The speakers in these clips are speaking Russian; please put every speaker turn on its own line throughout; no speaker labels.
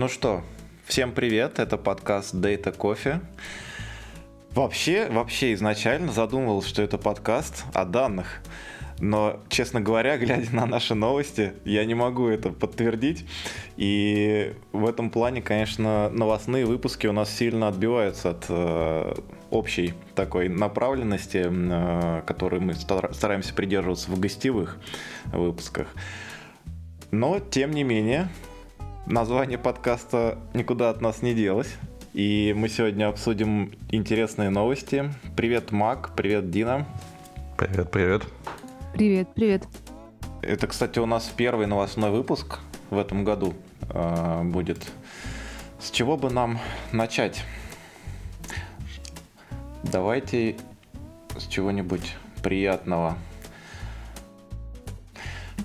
Ну что, всем привет, это подкаст Data Coffee. Вообще, вообще изначально задумывал, что это подкаст о данных. Но, честно говоря, глядя на наши новости, я не могу это подтвердить. И в этом плане, конечно, новостные выпуски у нас сильно отбиваются от э, общей такой направленности, э, которой мы стараемся придерживаться в гостевых выпусках. Но, тем не менее, название подкаста никуда от нас не делось. И мы сегодня обсудим интересные новости. Привет, Мак, привет, Дина.
Привет, привет.
Привет, привет.
Это, кстати, у нас первый новостной выпуск в этом году э, будет. С чего бы нам начать? Давайте с чего-нибудь приятного.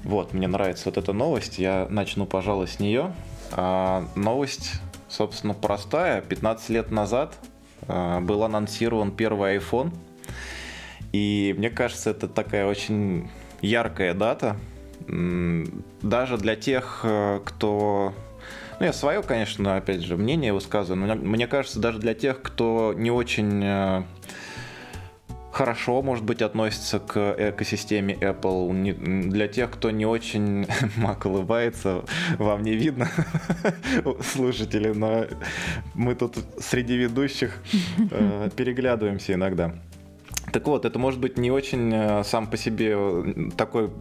Вот, мне нравится вот эта новость. Я начну, пожалуй, с нее. А, новость, собственно, простая. 15 лет назад а, был анонсирован первый iPhone – и мне кажется, это такая очень яркая дата. Даже для тех, э, кто ну, я свое, конечно, опять же, мнение высказываю, но мне кажется, даже для тех, кто не очень э, хорошо, может быть, относится к экосистеме Apple, не, для тех, кто не очень Мак улыбается, вам не видно, слушатели, но мы тут среди ведущих э, переглядываемся иногда. Так вот, это может быть не очень э, сам по себе такой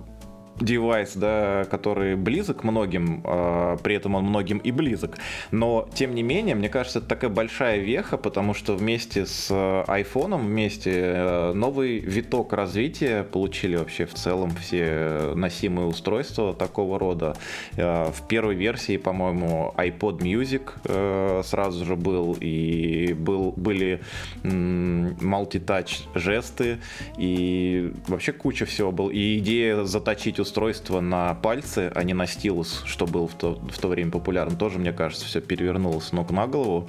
девайс, да, который близок многим, э, при этом он многим и близок. Но, тем не менее, мне кажется, это такая большая веха, потому что вместе с iPhone, вместе э, новый виток развития получили вообще в целом все носимые устройства такого рода. Э, в первой версии, по-моему, iPod Music э, сразу же был, и был, были multi-touch жесты, и вообще куча всего был. И идея заточить устройство на пальцы, а не на стилус, что было в то, в то время популярно, тоже, мне кажется, все перевернулось ног на голову.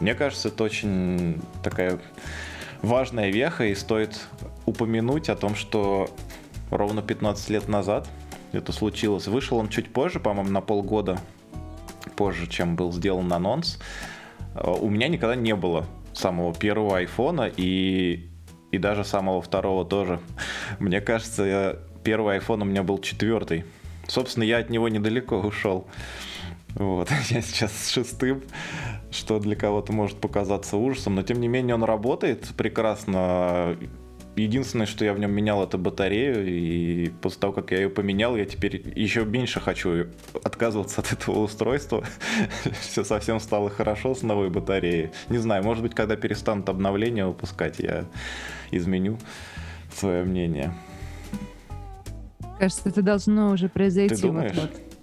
Мне кажется, это очень такая важная веха, и стоит упомянуть о том, что ровно 15 лет назад это случилось. Вышел он чуть позже, по-моему, на полгода позже, чем был сделан анонс. У меня никогда не было самого первого айфона и, и даже самого второго тоже. Мне кажется, первый iPhone у меня был четвертый. Собственно, я от него недалеко ушел. Вот, я сейчас с шестым, что для кого-то может показаться ужасом, но тем не менее он работает прекрасно. Единственное, что я в нем менял, это батарею, и после того, как я ее поменял, я теперь еще меньше хочу отказываться от этого устройства. Все совсем стало хорошо с новой батареей. Не знаю, может быть, когда перестанут обновления выпускать, я изменю свое мнение.
Кажется, это должно уже произойти.
Ты думаешь? Вот -вот.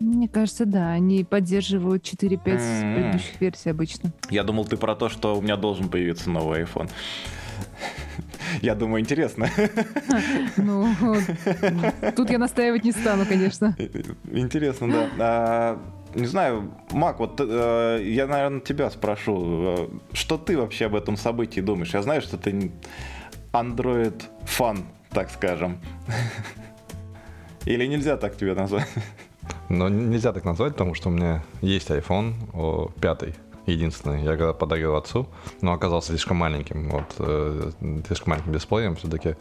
Мне кажется, да. Они поддерживают 4-5 mm-hmm. предыдущих версий обычно.
Я думал, ты про то, что у меня должен появиться новый iPhone. Я думаю, интересно.
Ну, тут я настаивать не стану, конечно.
Интересно, да. А, не знаю, Мак, вот э, я, наверное, тебя спрошу. Э, что ты вообще об этом событии думаешь? Я знаю, что ты Android фан так скажем. Или нельзя так тебе назвать?
Но нельзя так назвать, потому что у меня есть iPhone о, 5, единственный. Я когда подарил отцу, но оказался слишком маленьким. Вот, э, слишком маленьким дисплеем все-таки.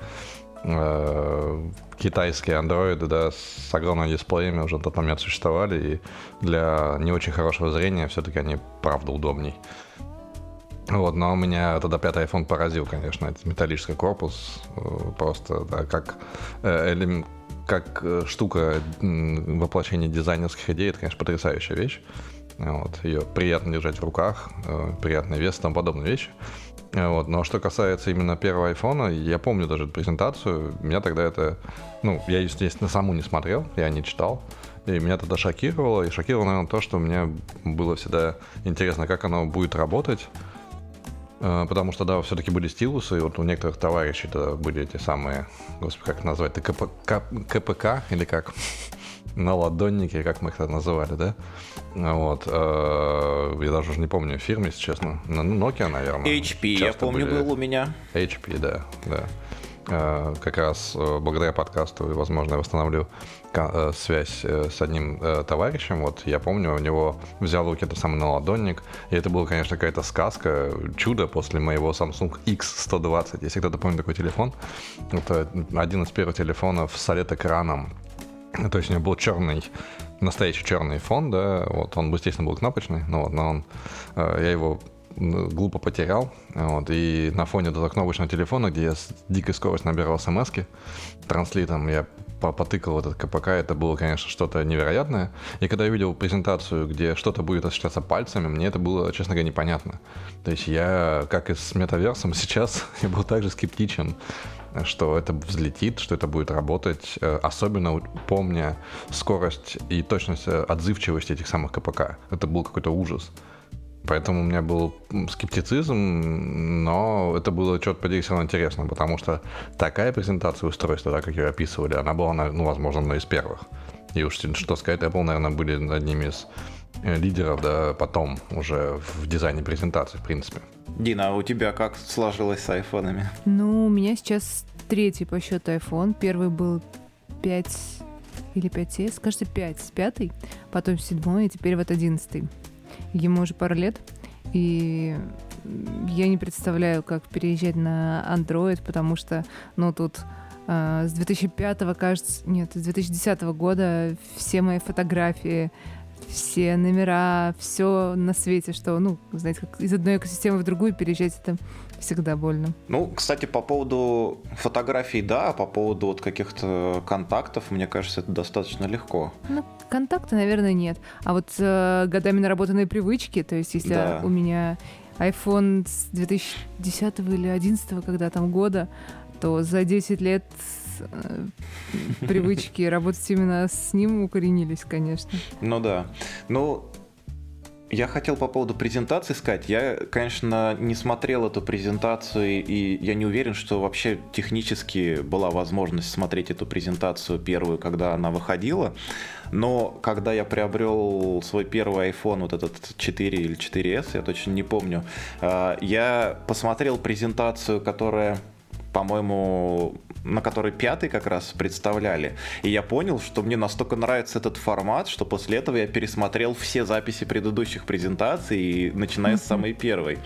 Э, китайские андроиды, да, с огромными дисплеями уже на тот момент существовали, и для не очень хорошего зрения все-таки они правда удобней. Вот, но меня тогда пятый iPhone поразил, конечно, этот металлический корпус, э, просто, да, как э, как э, штука воплощения дизайнерских идей, это, конечно, потрясающая вещь. Вот, ее приятно держать в руках, приятный вес тому подобные вещи. Вот, но что касается именно первого айфона, я помню даже эту презентацию, меня тогда это, ну, я, естественно, саму не смотрел, я не читал, и меня тогда шокировало, и шокировало, наверное, то, что мне было всегда интересно, как оно будет работать, потому что, да, все-таки были стилусы, и вот у некоторых товарищей тогда были эти самые, господи, как назвать, КП, КПК или как? на ладоннике, как мы их называли, да? Вот. Э, я даже уже не помню фирмы, если честно. Ну, Nokia, наверное.
HP, я помню, были... был у меня.
HP, да, да. Э, как раз э, благодаря подкасту, возможно, я восстановлю э, связь с одним товарищем. Вот я помню, у него взял руки этот самый наладонник, и это была, конечно, какая-то сказка, чудо после моего Samsung X120. Если кто-то помнит такой телефон, это один из первых телефонов с OLED-экраном. То есть у него был черный настоящий черный фон, да, вот он, естественно, был кнопочный, но, вот, но он, я его глупо потерял. Вот, и на фоне этого кнопочного телефона, где я с дикой скоростью набирал смс транслитом, я потыкал этот КПК, это было, конечно, что-то невероятное. И когда я видел презентацию, где что-то будет осуществляться пальцами, мне это было, честно говоря, непонятно. То есть я, как и с метаверсом, сейчас я был также скептичен, что это взлетит, что это будет работать, э, особенно помня скорость и точность э, отзывчивости этих самых КПК. Это был какой-то ужас. Поэтому у меня был скептицизм, но это было, черт подери, все равно интересно, потому что такая презентация устройства, да, как ее описывали, она была, ну, возможно, одной из первых. И уж что сказать, Apple, наверное, были одними из э, лидеров, да, потом уже в дизайне презентации, в принципе.
Дина, а у тебя как сложилось с айфонами?
Ну, у меня сейчас третий по счету iPhone. Первый был 5 или 5s, кажется, 5, пятый, потом седьмой, и теперь вот одиннадцатый. Ему уже пару лет, и я не представляю, как переезжать на Android, потому что, ну, тут э, с 2005, кажется, нет, с 2010 года все мои фотографии, все номера, все на свете, что, ну, знаете, как из одной экосистемы в другую переезжать, это всегда больно.
Ну, кстати, по поводу фотографий, да, а по поводу вот каких-то контактов, мне кажется, это достаточно легко.
Ну, контакта, наверное, нет. А вот э, годами наработанные привычки, то есть если да. у меня iPhone с 2010 или 2011, когда там года, то за 10 лет э, привычки работать именно с ним укоренились, конечно.
Ну да. Ну, я хотел по поводу презентации сказать. Я, конечно, не смотрел эту презентацию, и я не уверен, что вообще технически была возможность смотреть эту презентацию первую, когда она выходила. Но когда я приобрел свой первый iPhone, вот этот 4 или 4S, я точно не помню, а, я посмотрел презентацию, которая по-моему, на которой пятый как раз представляли. И я понял, что мне настолько нравится этот формат, что после этого я пересмотрел все записи предыдущих презентаций, начиная с самой первой.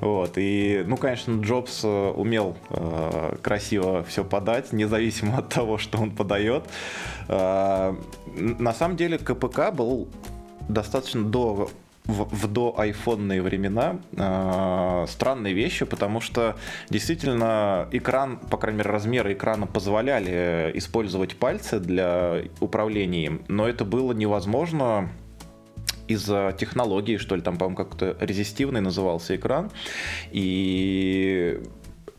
Вот. И, ну, конечно, Джобс э, умел э, красиво все подать, независимо от того, что он подает. Э, на самом деле КПК был достаточно до в, в до айфонные времена э, странные вещи, потому что действительно экран, по крайней мере, размеры экрана позволяли использовать пальцы для управления им, но это было невозможно из-за технологии, что ли, там, по-моему, как-то резистивный назывался экран. И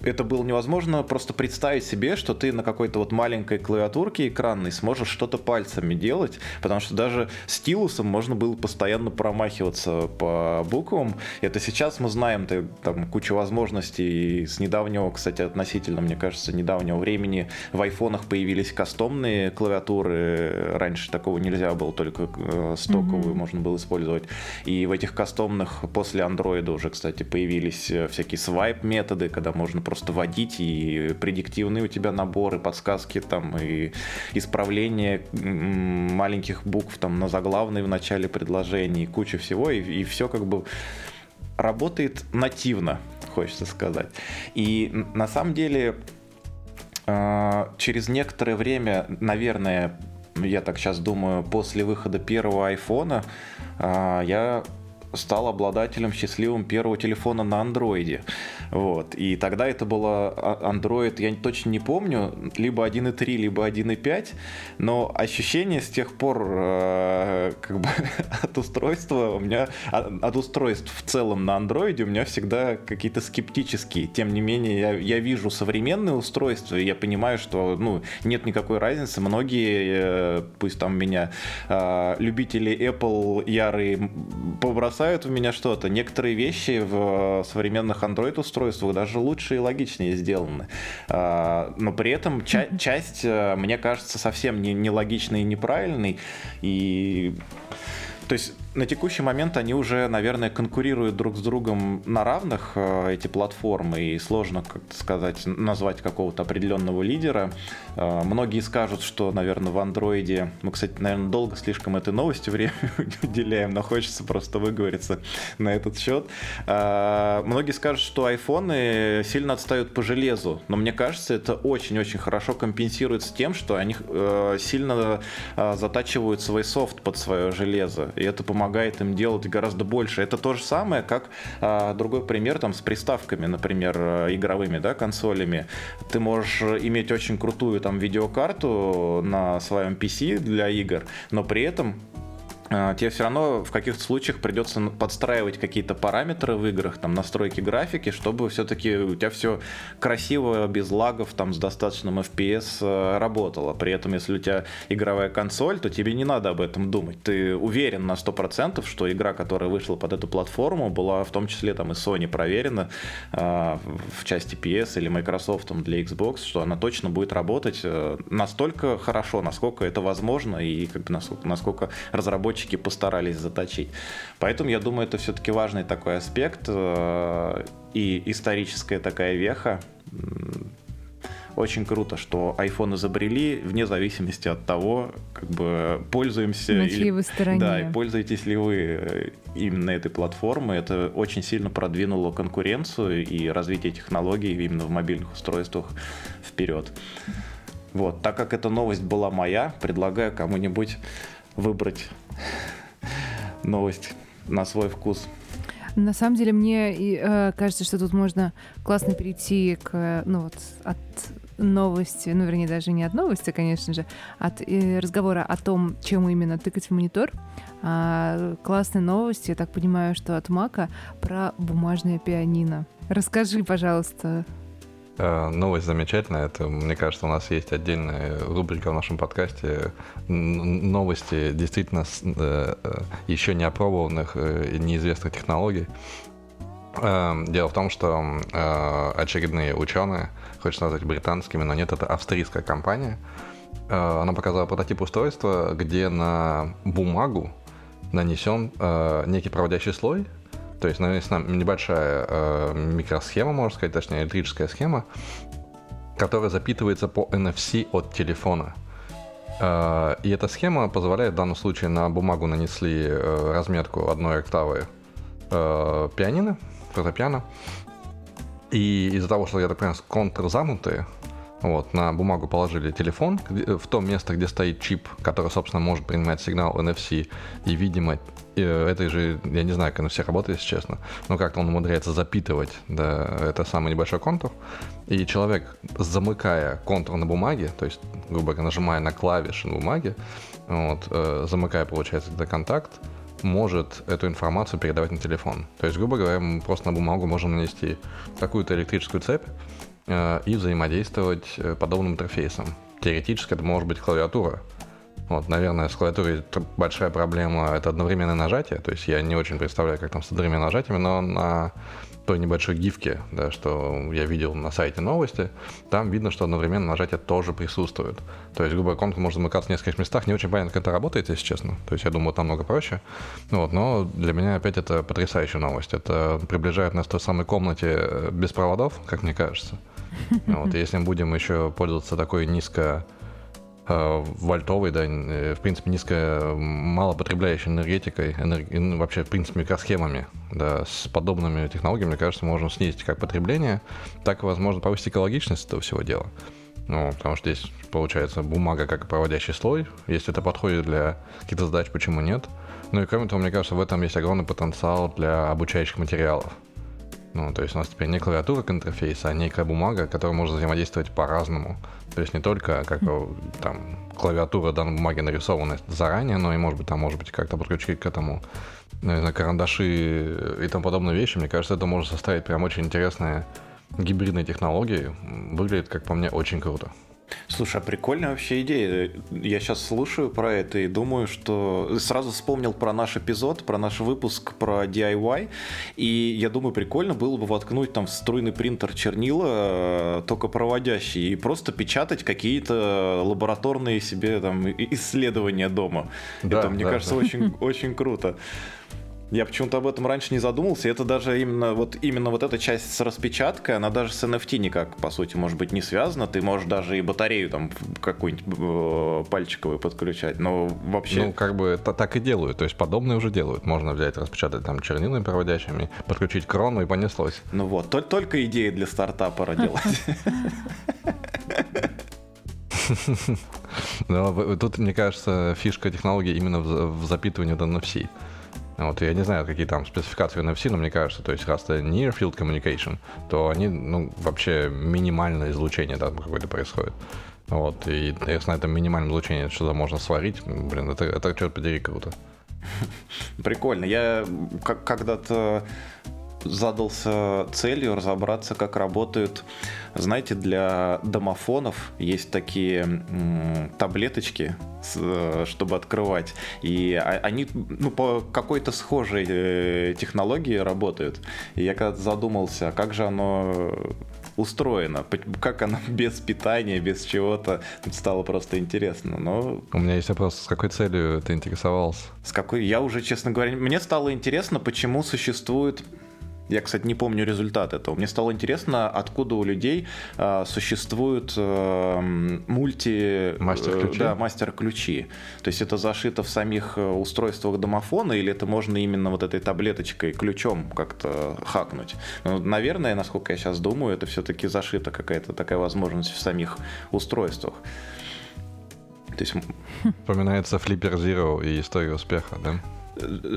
это было невозможно просто представить себе, что ты на какой-то вот маленькой клавиатурке экранной сможешь что-то пальцами делать, потому что даже стилусом можно было постоянно промахиваться по буквам. Это сейчас мы знаем, ты, там куча возможностей. И с недавнего, кстати, относительно, мне кажется, недавнего времени в айфонах появились кастомные клавиатуры. Раньше такого нельзя было, только э, стоковую mm-hmm. можно было использовать. И в этих кастомных после андроида уже, кстати, появились э, всякие свайп методы, когда можно просто водить, и предиктивные у тебя наборы, подсказки там, и исправление маленьких букв там на заглавные в начале предложений, куча всего, и, и все как бы работает нативно, хочется сказать. И на самом деле а, через некоторое время, наверное, я так сейчас думаю, после выхода первого айфона, а, я стал обладателем счастливым первого телефона на андроиде. Вот. И тогда это было Android, я точно не помню, либо 1.3, либо 1.5, но ощущение с тех пор э, как бы от устройства у меня, от устройств в целом на андроиде у меня всегда какие-то скептические. Тем не менее, я, я вижу современные устройства, и я понимаю, что ну, нет никакой разницы. Многие, э, пусть там меня э, любители Apple ярые побросают в меня что-то. Некоторые вещи в современных Android устройствах устройствах даже лучше и логичнее сделаны. А, но при этом ча- часть, э, мне кажется, совсем не, нелогичной и неправильной. И то есть на текущий момент они уже, наверное, конкурируют друг с другом на равных, э, эти платформы, и сложно, как сказать, назвать какого-то определенного лидера. Э, многие скажут, что, наверное, в андроиде, мы, кстати, наверное, долго слишком этой новости время уделяем, но хочется просто выговориться на этот счет. Э, многие скажут, что айфоны сильно отстают по железу, но мне кажется, это очень-очень хорошо компенсируется тем, что они сильно затачивают свой софт под свое железо, и это помогает им делать гораздо больше. Это то же самое, как а, другой пример там с приставками, например, э, игровыми, да, консолями. Ты можешь иметь очень крутую там видеокарту на своем PC для игр, но при этом тебе все равно в каких-то случаях придется подстраивать какие-то параметры в играх, там настройки графики, чтобы все-таки у тебя все красиво, без лагов, там с достаточным FPS э, работало. При этом, если у тебя игровая консоль, то тебе не надо об этом думать. Ты уверен на 100%, что игра, которая вышла под эту платформу, была в том числе там и Sony проверена э, в части PS или Microsoft для Xbox, что она точно будет работать э, настолько хорошо, насколько это возможно и как бы насколько, насколько разработчики разработчики постарались заточить. Поэтому я думаю, это все-таки важный такой аспект э, и историческая такая веха. Очень круто, что iPhone изобрели вне зависимости от того, как бы пользуемся
на или, вы стороне.
да, и пользуетесь ли вы э, именно этой платформой. Это очень сильно продвинуло конкуренцию и развитие технологий именно в мобильных устройствах вперед. Вот, так как эта новость была моя, предлагаю кому-нибудь выбрать новость на свой вкус.
На самом деле мне э, кажется, что тут можно классно перейти к, ну вот, от новости, ну, вернее, даже не от новости, конечно же, от э, разговора о том, чем именно тыкать в монитор. А, классные новости, я так понимаю, что от Мака про бумажное пианино. Расскажи, пожалуйста,
новость замечательная. Это, мне кажется, у нас есть отдельная рубрика в нашем подкасте. Новости действительно э, э, еще не опробованных и неизвестных технологий. Дело в том, что очередные ученые, хочется назвать британскими, но нет, это австрийская компания, она показала прототип устройства, где на бумагу нанесен некий проводящий слой, то есть навесена небольшая э, микросхема, можно сказать, точнее электрическая схема, которая запитывается по NFC от телефона. Э, и эта схема позволяет в данном случае на бумагу нанесли э, разметку одной октавы э, пианино, фортепиано. И из-за того, что, я так понимаю, контур замутые, вот, на бумагу положили телефон в то место, где стоит чип, который, собственно, может принимать сигнал NFC, и, видимо, это же, я не знаю, как оно все работает, если честно, но как-то он умудряется запитывать, да, это самый небольшой контур, и человек, замыкая контур на бумаге, то есть, грубо говоря, нажимая на клавиши на бумаге, вот, э, замыкая, получается, этот контакт, может эту информацию передавать на телефон. То есть, грубо говоря, мы просто на бумагу можем нанести такую-то электрическую цепь, Э, и взаимодействовать э, подобным интерфейсом. Теоретически это может быть клавиатура. Вот, наверное, с клавиатурой большая проблема — это одновременное нажатие. То есть я не очень представляю, как там с одновременными нажатиями, но на той небольшой гифке, да, что я видел на сайте новости, там видно, что одновременное нажатие тоже присутствует. То есть, грубо говоря, контур может замыкаться в нескольких местах. Не очень понятно, как это работает, если честно. То есть, я думаю, там много проще. Вот, но для меня опять это потрясающая новость. Это приближает нас к той самой комнате э, без проводов, как мне кажется. Вот, если мы будем еще пользоваться такой низко э, вольтовой, да, э, в принципе, низко малопотребляющей энергетикой, энерги... Вообще, в принципе, микросхемами, да, с подобными технологиями, мне кажется, можно снизить как потребление, так и, возможно, повысить экологичность этого всего дела. Ну, потому что здесь получается бумага как проводящий слой. Если это подходит для каких-то задач, почему нет? Ну и кроме того, мне кажется, в этом есть огромный потенциал для обучающих материалов. Ну, то есть у нас теперь не клавиатура к интерфейсу, а некая бумага, которая может взаимодействовать по-разному. То есть не только как там клавиатура данной бумаги нарисована заранее, но и может быть там может быть как-то подключить к этому наверное, карандаши и тому подобные вещи. Мне кажется, это может составить прям очень интересные гибридные технологии. Выглядит, как по мне, очень круто.
Слушай, а прикольная вообще идея. Я сейчас слушаю про это и думаю, что сразу вспомнил про наш эпизод, про наш выпуск про DIY. И я думаю, прикольно было бы воткнуть там в струйный принтер чернила, э, только проводящие, и просто печатать какие-то лабораторные себе там исследования дома. Да, это, мне да, кажется, да. очень, очень круто. Я почему-то об этом раньше не задумался. Это даже именно вот, именно вот эта часть с распечаткой, она даже с NFT никак, по сути, может быть, не связана. Ты можешь даже и батарею там какую-нибудь э, пальчиковую подключать. Но вообще...
Ну, как бы это так и делают. То есть подобное уже делают. Можно взять, распечатать там чернилами проводящими, подключить крону и понеслось.
Ну вот, только идеи для стартапа делать.
Но тут, мне кажется, фишка технологии именно в запитывании до NFC. Вот, я не знаю, какие там спецификации NFC, но мне кажется, то есть раз это near field communication, то они, ну, вообще минимальное излучение там какое-то происходит. Вот, и если на этом минимальном излучении что-то можно сварить, блин, это, это черт подери, круто.
Прикольно. Я когда-то задался целью разобраться, как работают, знаете, для домофонов есть такие таблеточки, э, чтобы открывать, и они ну, по какой-то схожей э, технологии работают. И я когда задумался, как же оно устроено, как оно без питания, без чего-то, стало просто интересно. Но...
У меня есть вопрос, с какой целью ты интересовался?
С какой? Я уже, честно говоря, мне стало интересно, почему существует я, кстати, не помню результат этого. Мне стало интересно, откуда у людей э, существуют э, мульти...
Мастер-ключи?
Э, да, мастер-ключи. То есть это зашито в самих э, устройствах домофона, или это можно именно вот этой таблеточкой, ключом как-то хакнуть? Ну, наверное, насколько я сейчас думаю, это все-таки зашита какая-то такая возможность в самих устройствах.
То есть... Вспоминается Flipper Zero и история успеха, да?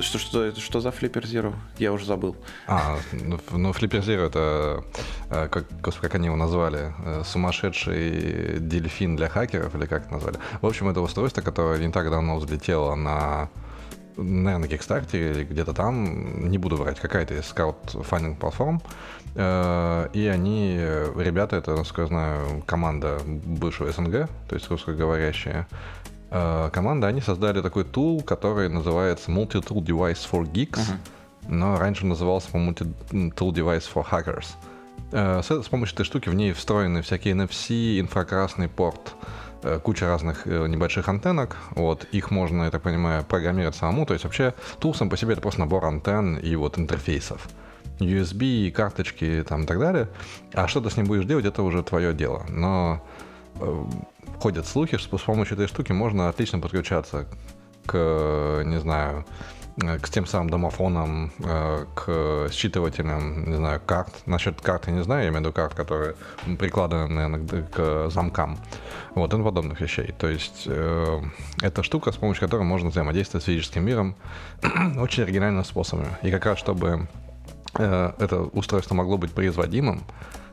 Что, что, что за Flipper Zero? Я уже забыл.
А, ну, ну Flipper Zero это, э, как, как они его назвали, э, сумасшедший дельфин для хакеров, или как это назвали. В общем, это устройство, которое не так давно взлетело на наверное, на Kickstarter или где-то там, не буду врать, какая-то из краудфандинг платформ. Э, и они, ребята, это, насколько я знаю, команда бывшего СНГ, то есть русскоговорящая, команда, они создали такой тул, который называется Multi-Tool Device for Geeks, uh-huh. но раньше назывался, по-моему, Multi-Tool Device for Hackers. Э, с, с помощью этой штуки в ней встроены всякие NFC, инфракрасный порт, э, куча разных небольших антеннок. Вот, их можно, я так понимаю, программировать самому. То есть вообще тул сам по себе это просто набор антенн и вот интерфейсов. USB, карточки там и так далее. А что ты с ним будешь делать, это уже твое дело. Но ходят слухи, что с помощью этой штуки можно отлично подключаться к, не знаю, к тем самым домофонам, э, к считывателям, не знаю, карт. Насчет карт я не знаю, я имею в виду карт, которые прикладываны, наверное, к замкам. Вот, и подобных вещей. То есть э, это штука, с помощью которой можно взаимодействовать с физическим миром очень оригинальным способом. И как раз, чтобы э, это устройство могло быть производимым,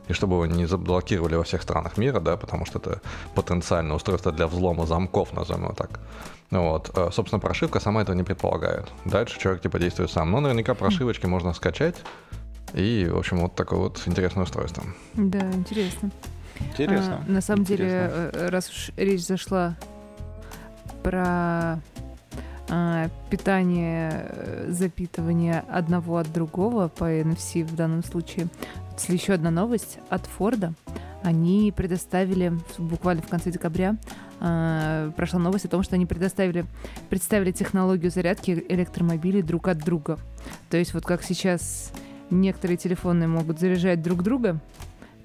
и чтобы его не заблокировали во всех странах мира, да, потому что это потенциальное устройство для взлома замков, назовем его так. Вот. Э, собственно, прошивка сама этого не предполагает. Дальше человек типа действует сам. Но наверняка прошивочки mm. можно скачать. И, в общем, вот такое вот интересное устройство.
Да, интересно.
Интересно.
А, на самом
интересно.
деле, э, раз уж речь зашла про а, питание, э, запитывание одного от другого по NFC в данном случае, еще одна новость от Форда. Они предоставили буквально в конце декабря э, прошла новость о том, что они предоставили, представили технологию зарядки электромобилей друг от друга. То есть вот как сейчас некоторые телефоны могут заряжать друг друга,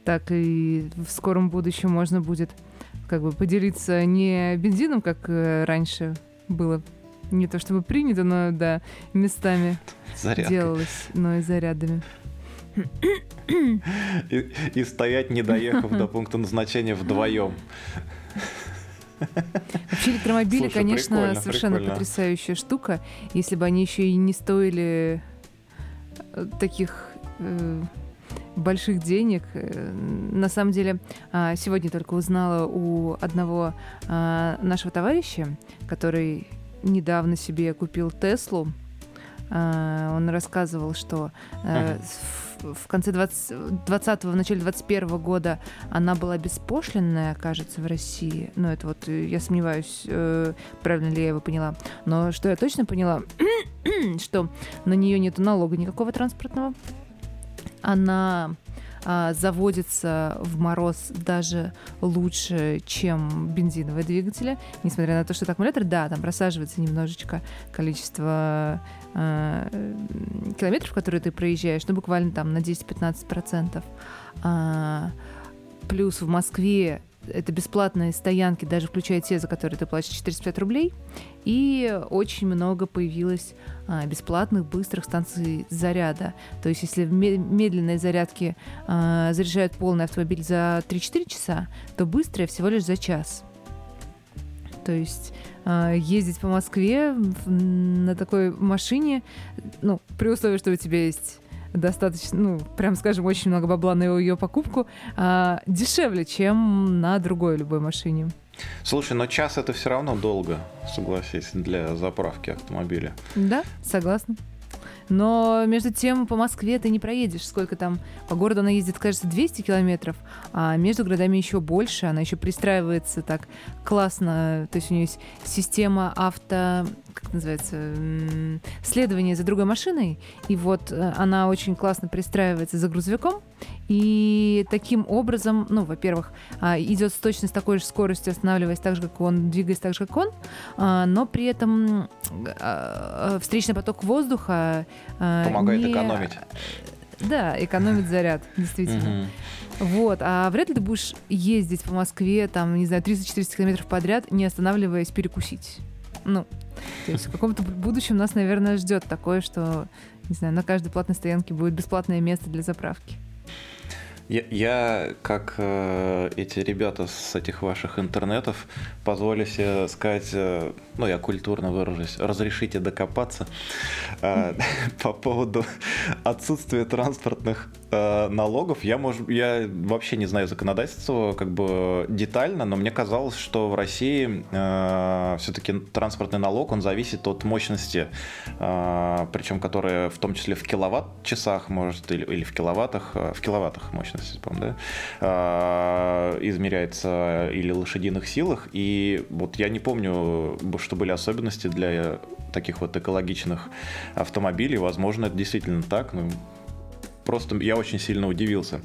так и в скором будущем можно будет как бы поделиться не бензином, как э, раньше было, не то чтобы принято, но да, местами Зарядкой. делалось, но и зарядами.
И, и стоять, не доехав до пункта назначения вдвоем.
Вообще электромобили, Слушай, конечно, прикольно, совершенно прикольно. потрясающая штука. Если бы они еще и не стоили э, таких э, больших денег. Э, на самом деле, э, сегодня только узнала у одного э, нашего товарища, который недавно себе купил Теслу, А, он рассказывал, что э, в, в конце 20, 20 в начале 21 года она была беспошлинная, кажется, в России. Ну, это вот, э, я сомневаюсь, э, правильно ли я его поняла. Но что я точно поняла, что на нее нет налога никакого транспортного. Она а, заводится в мороз даже лучше, чем бензиновые двигатели, несмотря на то, что аккумулятор, да, там просаживается немножечко количество а, километров, которые ты проезжаешь, ну, буквально там на 10-15%. А, плюс в Москве это бесплатные стоянки, даже включая те, за которые ты платишь 405 рублей. И очень много появилось а, бесплатных быстрых станций заряда. То есть если в медленной зарядке а, заряжают полный автомобиль за 3-4 часа, то быстрые всего лишь за час. То есть ездить по Москве на такой машине, ну, при условии, что у тебя есть достаточно, ну, прям скажем, очень много бабла на ее покупку, а, дешевле, чем на другой любой машине.
Слушай, но час это все равно долго, согласись, для заправки автомобиля.
Да, согласна. Но между тем по Москве ты не проедешь. Сколько там? По городу она ездит, кажется, 200 километров, а между городами еще больше. Она еще пристраивается так классно. То есть у нее есть система авто как называется, следование за другой машиной, и вот э, она очень классно пристраивается за грузовиком, и таким образом, ну, во-первых, а, идет с точно с такой же скоростью, останавливаясь так же, как он, двигаясь так же, как он, а, но при этом а, встречный поток воздуха
помогает не... экономить.
Да, экономит заряд, действительно. Вот, а вряд ли ты будешь ездить по Москве, там, не знаю, 300-400 километров подряд, не останавливаясь перекусить. Ну, то есть в каком-то будущем нас, наверное, ждет такое, что, не знаю, на каждой платной стоянке будет бесплатное место для заправки.
Я, я как э, эти ребята с этих ваших интернетов, позволю себе сказать, э, ну, я культурно выражусь, разрешите докопаться э, по поводу отсутствия транспортных э, налогов. Я, может, я вообще не знаю законодательства как бы детально, но мне казалось, что в России э, все-таки транспортный налог, он зависит от мощности, э, причем которая в том числе в киловатт-часах может или, или в киловаттах, э, в киловаттах мощности, по да, а, измеряется или лошадиных силах. И вот я не помню, что были особенности для таких вот экологичных автомобилей. Возможно, это действительно так. Ну, просто я очень сильно удивился.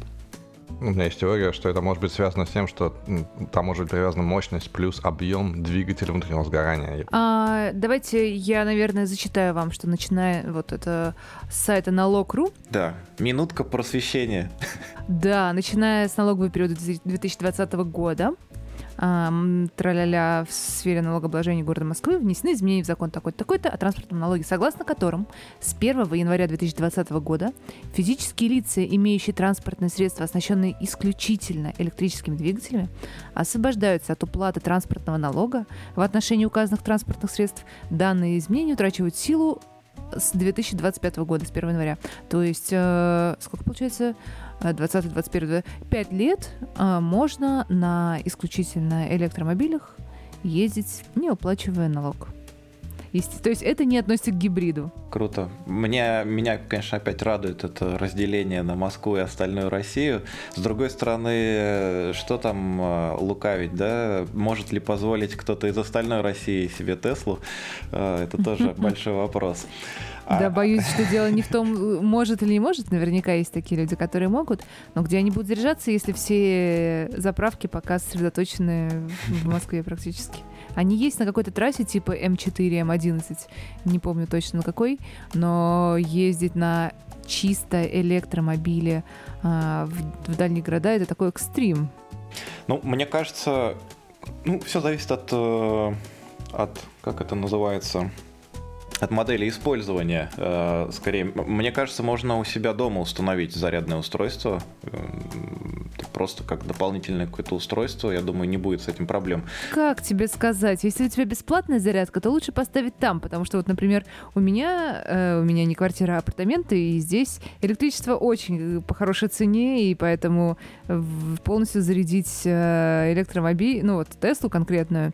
У меня есть теория, что это может быть связано с тем, что там может быть привязана мощность плюс объем двигателя внутреннего сгорания.
А, давайте я, наверное, зачитаю вам, что начиная вот это с сайта налог.ру.
Да, минутка просвещения.
Да, начиная с налогового периода 2020 года траля в сфере налогообложения города Москвы внесены изменения в закон такой-то, такой-то о транспортном налоге, согласно которым с 1 января 2020 года физические лица, имеющие транспортные средства, оснащенные исключительно электрическими двигателями, освобождаются от уплаты транспортного налога в отношении указанных транспортных средств. Данные изменения утрачивают силу с 2025 года, с 1 января. То есть, э, сколько получается? 20-21, 5 лет а, можно на исключительно электромобилях ездить, не уплачивая налог. То есть это не относится к гибриду.
Круто. Мне, меня, конечно, опять радует это разделение на Москву и остальную Россию. С другой стороны, что там э, лукавить, да? Может ли позволить кто-то из остальной России себе Теслу? Э, это тоже большой вопрос.
Да, а. боюсь, что дело не в том, может или не может. Наверняка есть такие люди, которые могут. Но где они будут заряжаться, если все заправки пока сосредоточены в Москве практически? Они есть на какой-то трассе типа М4, М11, не помню точно на какой, но ездить на чисто электромобиле а, в, в дальние города это такой экстрим.
Ну, мне кажется, ну, все зависит от, э, от, как это называется, от модели использования. Э, скорее, мне кажется, можно у себя дома установить зарядное устройство. Э, просто как дополнительное какое-то устройство, я думаю, не будет с этим проблем.
Как тебе сказать? Если у тебя бесплатная зарядка, то лучше поставить там, потому что вот, например, у меня, э, у меня не квартира, а апартаменты, и здесь электричество очень по хорошей цене, и поэтому полностью зарядить э, электромобиль, ну вот Теслу конкретную,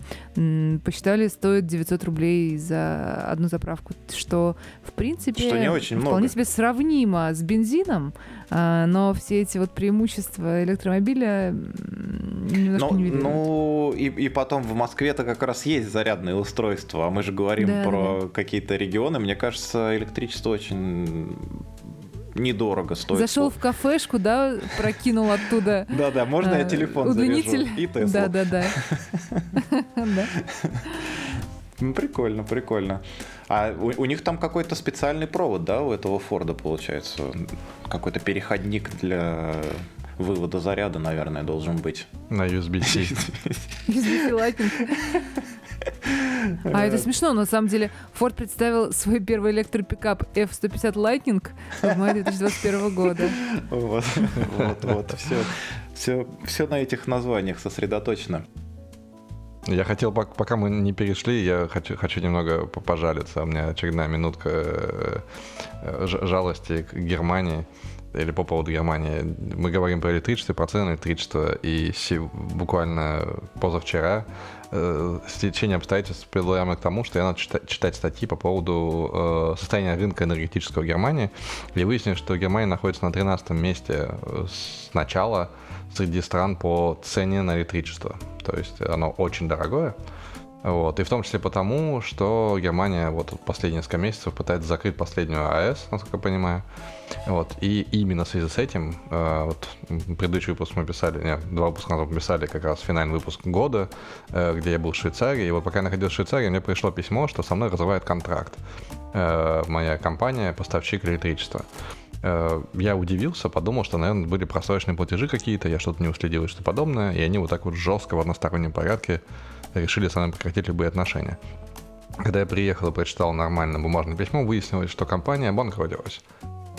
посчитали, стоит 900 рублей за одну заправку, что в принципе
что не очень
вполне
много.
себе сравнимо с бензином, а, но все эти вот преимущества электромобиля немножко
ну,
не видны.
Ну, и, и потом в Москве-то как раз есть зарядные устройства, а мы же говорим
Да,
про
да.
какие-то регионы. Мне кажется, электричество очень недорого стоит.
Зашел в кафешку, да, прокинул оттуда
Да-да, можно я
э,
телефон
удлинитель.
заряжу? И Теслу.
Да, да, да. Да.
Ну, прикольно, прикольно. А у, у них там какой-то специальный провод, да, у этого Форда получается? Какой-то переходник для вывода заряда, наверное, должен быть.
На USB-C.
USB Lightning. А это смешно, на самом деле. Ford представил свой первый электропикап F-150 Lightning в мае 2021 года.
Вот, вот, вот. Все, все, все на этих названиях сосредоточено.
Я хотел, пок- пока мы не перешли, я хочу, хочу немного по- пожалиться. У меня очередная минутка э, жалости к Германии или по поводу Германии. Мы говорим про электричество, про цены электричества, и буквально позавчера э, стечение обстоятельств привело меня к тому, что я начал читать, статьи по поводу э, состояния рынка энергетического Германии, и выяснилось, что Германия находится на 13 месте э, с начала среди стран по цене на электричество. То есть оно очень дорогое. Вот. И в том числе потому, что Германия вот последние несколько месяцев пытается закрыть последнюю АЭС, насколько я понимаю. Вот. И именно в связи с этим, э, вот предыдущий выпуск мы писали, нет, два выпуска назад мы писали как раз финальный выпуск года, э, где я был в Швейцарии. И вот пока я находился в Швейцарии, мне пришло письмо, что со мной разрывает контракт. Э, моя компания, поставщик электричества. Э, Я удивился, подумал, что, наверное, были просроченные платежи какие-то, я что-то не уследил и что подобное, и они вот так вот жестко в одностороннем порядке решили со мной прекратить любые отношения. Когда я приехал и прочитал нормальное бумажное письмо, выяснилось, что компания обанкротилась.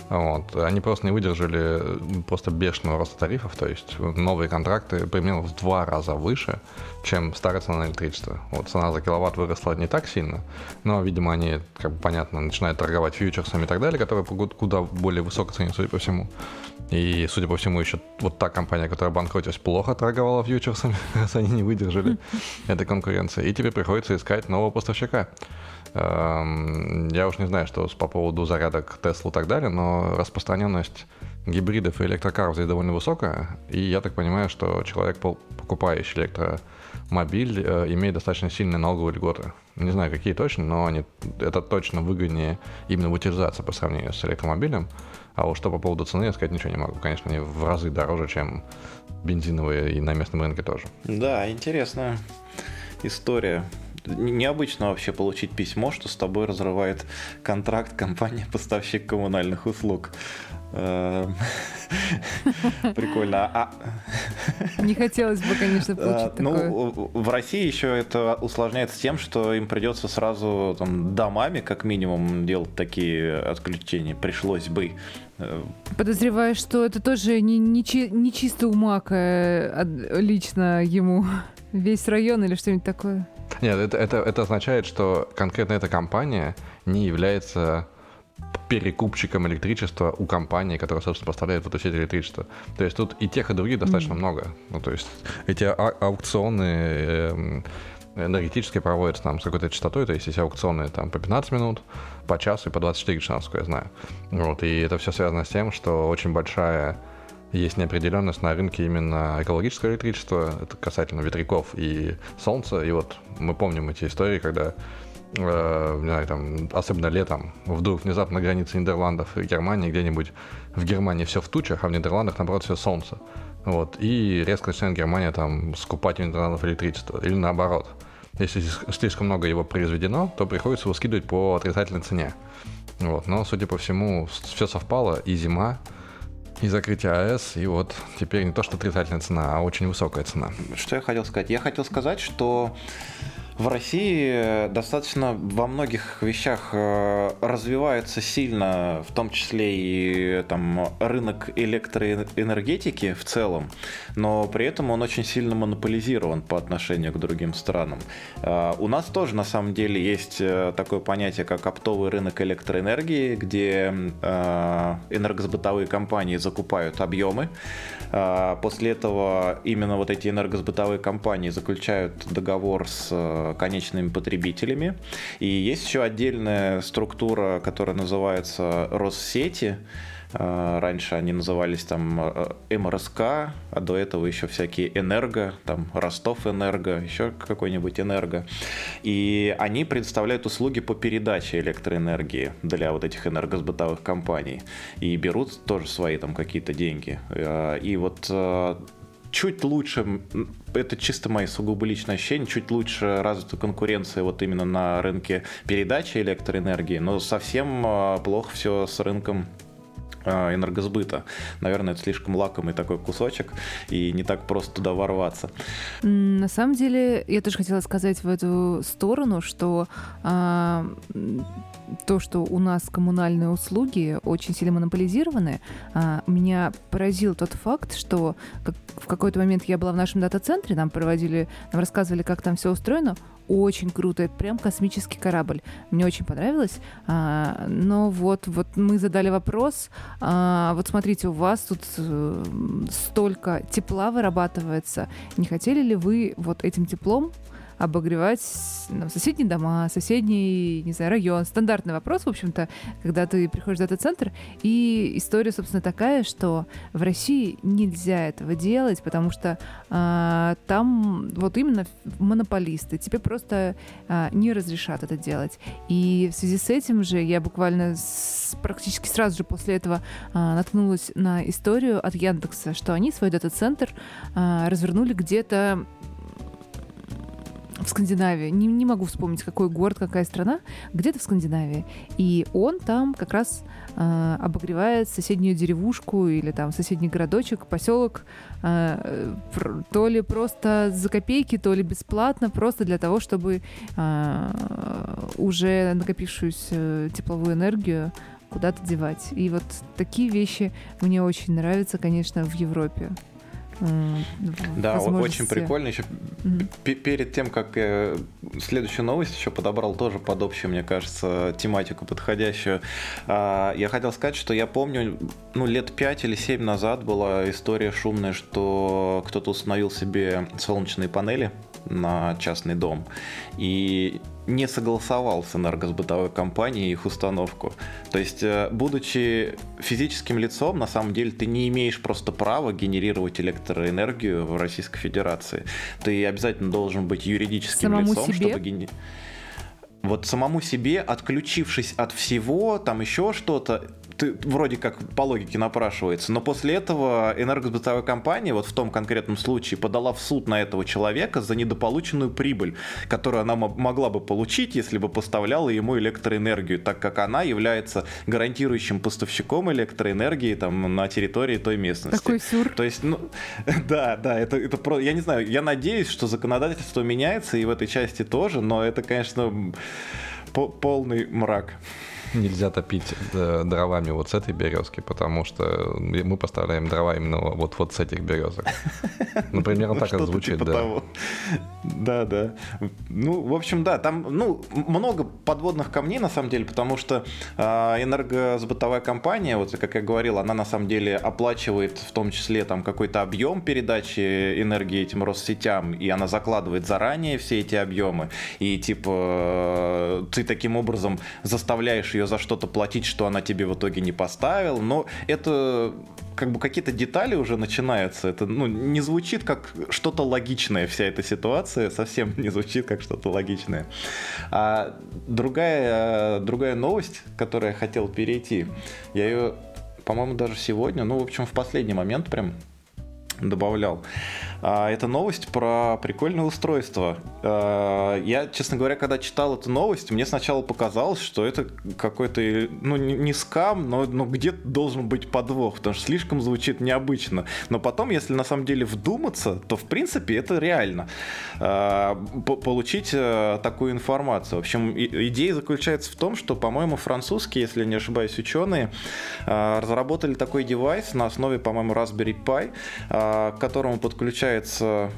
Вот. Они просто не выдержали просто бешеного роста тарифов, то есть новые контракты примерно в два раза выше, чем старая цена на электричество. Вот цена за киловатт выросла не так сильно, но, видимо, они, как бы понятно, начинают торговать фьючерсами и так далее, которые куда более высокой цене, судя по всему. И, судя по всему, еще вот та компания, которая банкротилась, плохо торговала фьючерсами, раз они не выдержали этой конкуренции. И теперь приходится искать нового поставщика. Эм, Я уж не знаю, что по поводу зарядок Tesla и так далее, но распространенность гибридов и электрокаров здесь довольно высокая. И я так понимаю, что человек, покупающий электромобиль, э, имеет достаточно сильные налоговые льготы. Не знаю, какие точно, но они, это точно выгоднее именно в утилизации по сравнению с электромобилем. А вот что по поводу цены, я сказать ничего не могу. Конечно, они в разы дороже, чем бензиновые и на местном рынке тоже.
Да, интересная история. Необычно вообще получить письмо, что с тобой разрывает контракт компания-поставщик коммунальных услуг. Эм, Прикольно. А-
Не хотелось бы, конечно,
а,
получить такое.
Ну, в России еще это усложняется тем, что им придется сразу там, домами, как минимум, делать такие отключения. Пришлось бы. Э,
Подозреваю, что это тоже не, не, не чисто у Мака э, лично ему. Весь район или что-нибудь такое.
Нет, это, это, это означает, что конкретно эта компания не является перекупщиком электричества у компании, которая, собственно, поставляет в эту сеть электричества. То есть тут и тех, и других достаточно много. Ну, то есть эти а- аукционы эм, энергетические проводятся там с какой-то частотой, то есть есть аукционы там по 15 минут, по часу и по 24 часа, насколько я знаю. Вот, и это все связано с тем, что очень большая есть неопределенность на рынке именно экологического электричества, это касательно ветряков и солнца. И вот мы помним эти истории, когда э, не знаю, там, особенно летом, вдруг внезапно на границе Нидерландов и Германии где-нибудь в Германии все в тучах, а в Нидерландах, наоборот, все солнце. Вот, и резко начинает Германия там скупать у Нидерландов электричество. Или наоборот. Если слишком много его произведено, то приходится его скидывать по отрицательной цене. Вот, но, судя по всему, все совпало, и зима, и закрытие АЭС, и вот теперь не то что отрицательная цена, а очень высокая цена.
Что я хотел сказать? Я хотел сказать, что в России достаточно во многих вещах э, развивается сильно, в том числе и там, рынок электроэнергетики в целом, но при этом он очень сильно монополизирован по отношению к другим странам. Э, у нас тоже на самом деле есть э, такое понятие, как оптовый рынок электроэнергии, где энергосбытовые компании закупают объемы, после этого именно вот эти энергосбытовые компании заключают договор с конечными потребителями. И есть еще отдельная структура, которая называется Россети. А, раньше они назывались там э, МРСК, а до этого еще всякие Энерго, там Ростов Энерго, еще какой-нибудь Энерго. И они предоставляют услуги по передаче электроэнергии для вот этих энергосбытовых компаний. И берут тоже свои там какие-то деньги. А, и вот э, чуть лучше, это чисто мои сугубо личные ощущения, чуть лучше развита конкуренция вот именно на рынке передачи электроэнергии, но совсем а, плохо все с рынком а, энергосбыта. Наверное, это слишком лакомый такой кусочек, и не так просто туда ворваться.
На самом деле, я тоже хотела сказать в эту сторону, что а, то, что у нас коммунальные услуги очень сильно монополизированы, а, меня поразил тот факт, что в какой-то момент я была в нашем дата-центре, нам проводили, нам рассказывали, как там все устроено, очень круто, это прям космический корабль. Мне очень понравилось. А, но вот, вот мы задали вопрос. А, вот смотрите, у вас тут э, столько тепла вырабатывается. Не хотели ли вы вот этим теплом обогревать там, соседние дома, соседний, не знаю, район. Стандартный вопрос, в общем-то, когда ты приходишь в дата-центр. И история, собственно, такая, что в России нельзя этого делать, потому что а, там вот именно монополисты. Тебе просто а, не разрешат это делать. И в связи с этим же я буквально с, практически сразу же после этого а, наткнулась на историю от Яндекса, что они свой дата-центр а, развернули где-то в Скандинавии. Не, не могу вспомнить, какой город, какая страна. Где-то в Скандинавии. И он там как раз э, обогревает соседнюю деревушку или там соседний городочек, поселок, э, то ли просто за копейки, то ли бесплатно, просто для того, чтобы э, уже накопившуюся тепловую энергию куда-то девать. И вот такие вещи мне очень нравятся, конечно, в Европе.
Да, очень прикольно. Еще mm-hmm. перед тем, как я следующую новость еще подобрал тоже под общую, мне кажется, тематику подходящую. А, я хотел сказать, что я помню, ну, лет 5 или 7 назад была история шумная, что кто-то установил себе солнечные панели на частный дом. И не согласовал с энергосбытовой компанией их установку. То есть, э, будучи физическим лицом, на самом деле ты не имеешь просто права генерировать электроэнергию в Российской Федерации. Ты обязательно должен быть юридическим
Самому
лицом,
себе?
чтобы генерировать вот самому себе, отключившись от всего, там еще что-то, ты вроде как по логике напрашивается, но после этого энергосбытовая компания вот в том конкретном случае подала в суд на этого человека за недополученную прибыль, которую она могла бы получить, если бы поставляла ему электроэнергию, так как она является гарантирующим поставщиком электроэнергии там на территории той местности.
Такой сюр.
То есть, ну, да, да, это, это про, я не знаю, я надеюсь, что законодательство меняется и в этой части тоже, но это, конечно, полный мрак
нельзя топить э, дровами вот с этой березки, потому что мы поставляем дрова именно вот, вот с этих березок. Ну, примерно так это звучит, типа да.
Да, да. Ну, в общем, да, там, ну, много подводных камней, на самом деле, потому что а, энергосбытовая компания, вот как я говорил, она на самом деле оплачивает в том числе там какой-то объем передачи энергии этим Россетям, и она закладывает заранее все эти объемы, и типа ты таким образом заставляешь ее за что-то платить, что она тебе в итоге не поставила. Но это как бы какие-то детали уже начинаются. Это ну, не звучит как что-то логичное вся эта ситуация, совсем не звучит как что-то логичное. А другая, другая новость, к которой я хотел перейти, я ее, по-моему, даже сегодня, ну, в общем, в последний момент прям добавлял. А, это новость про прикольное устройство. А, я, честно говоря, когда читал эту новость, мне сначала показалось, что это какой-то, ну, не скам, но, но где-то должен быть подвох, потому что слишком звучит необычно. Но потом, если на самом деле вдуматься, то, в принципе, это реально. А, получить э, такую информацию. В общем, идея заключается в том, что, по-моему, французские, если не ошибаюсь, ученые разработали такой девайс на основе, по-моему, Raspberry Pi, к которому подключается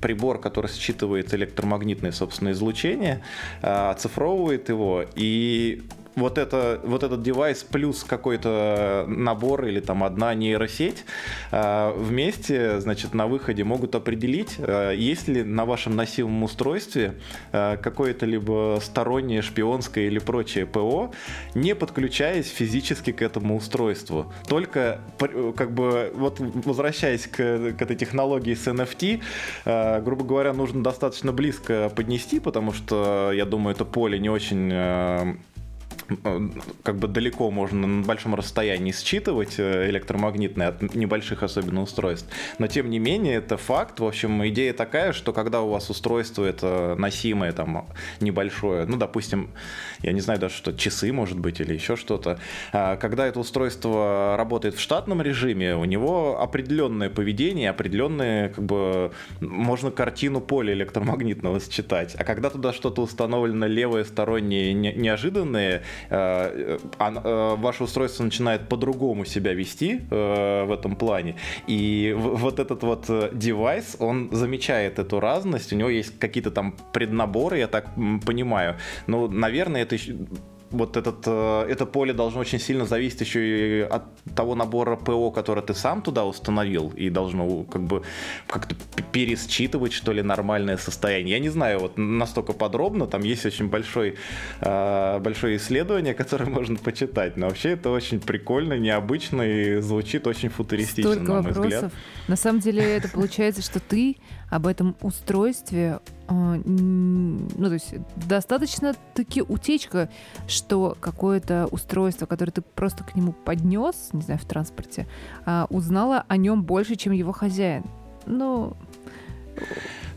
прибор, который считывает электромагнитное, собственно, излучение, оцифровывает его и вот, это, вот этот девайс плюс какой-то набор или там одна нейросеть а, вместе, значит, на выходе могут определить, а, есть ли на вашем носимом устройстве а, какое-то либо стороннее шпионское или прочее ПО, не подключаясь физически к этому устройству. Только, как бы, вот возвращаясь к, к этой технологии с NFT, грубо говоря, нужно достаточно близко поднести, потому что, я думаю, это поле не очень как бы далеко можно на большом расстоянии считывать э, электромагнитные от небольших особенно устройств. Но тем не менее, это факт. В общем, идея такая, что когда у вас устройство это носимое, там, небольшое, ну, допустим, я не знаю даже, что часы, может быть, или еще что-то, а, когда это устройство работает в штатном режиме, у него определенное поведение, определенное, как бы, можно картину поля электромагнитного считать. А когда туда что-то установлено левое, стороннее, неожиданное, ваше устройство начинает по-другому себя вести э, в этом плане. И вот этот вот девайс, он замечает эту разность, у него есть какие-то там преднаборы, я так понимаю. Ну, наверное, это вот этот, э, это поле должно очень сильно зависеть еще и от того набора ПО, который ты сам туда установил, и должно как бы как-то пересчитывать, что ли, нормальное состояние. Я не знаю вот настолько подробно, там есть очень большой, э, большое исследование, которое можно почитать, но вообще это очень прикольно, необычно и звучит очень футуристично,
Столько
на мой
вопросов.
взгляд.
На самом деле это получается, что ты об этом устройстве ну, то есть достаточно таки утечка, что какое-то устройство, которое ты просто к нему поднес, не знаю, в транспорте, а, узнала о нем больше, чем его хозяин. Ну,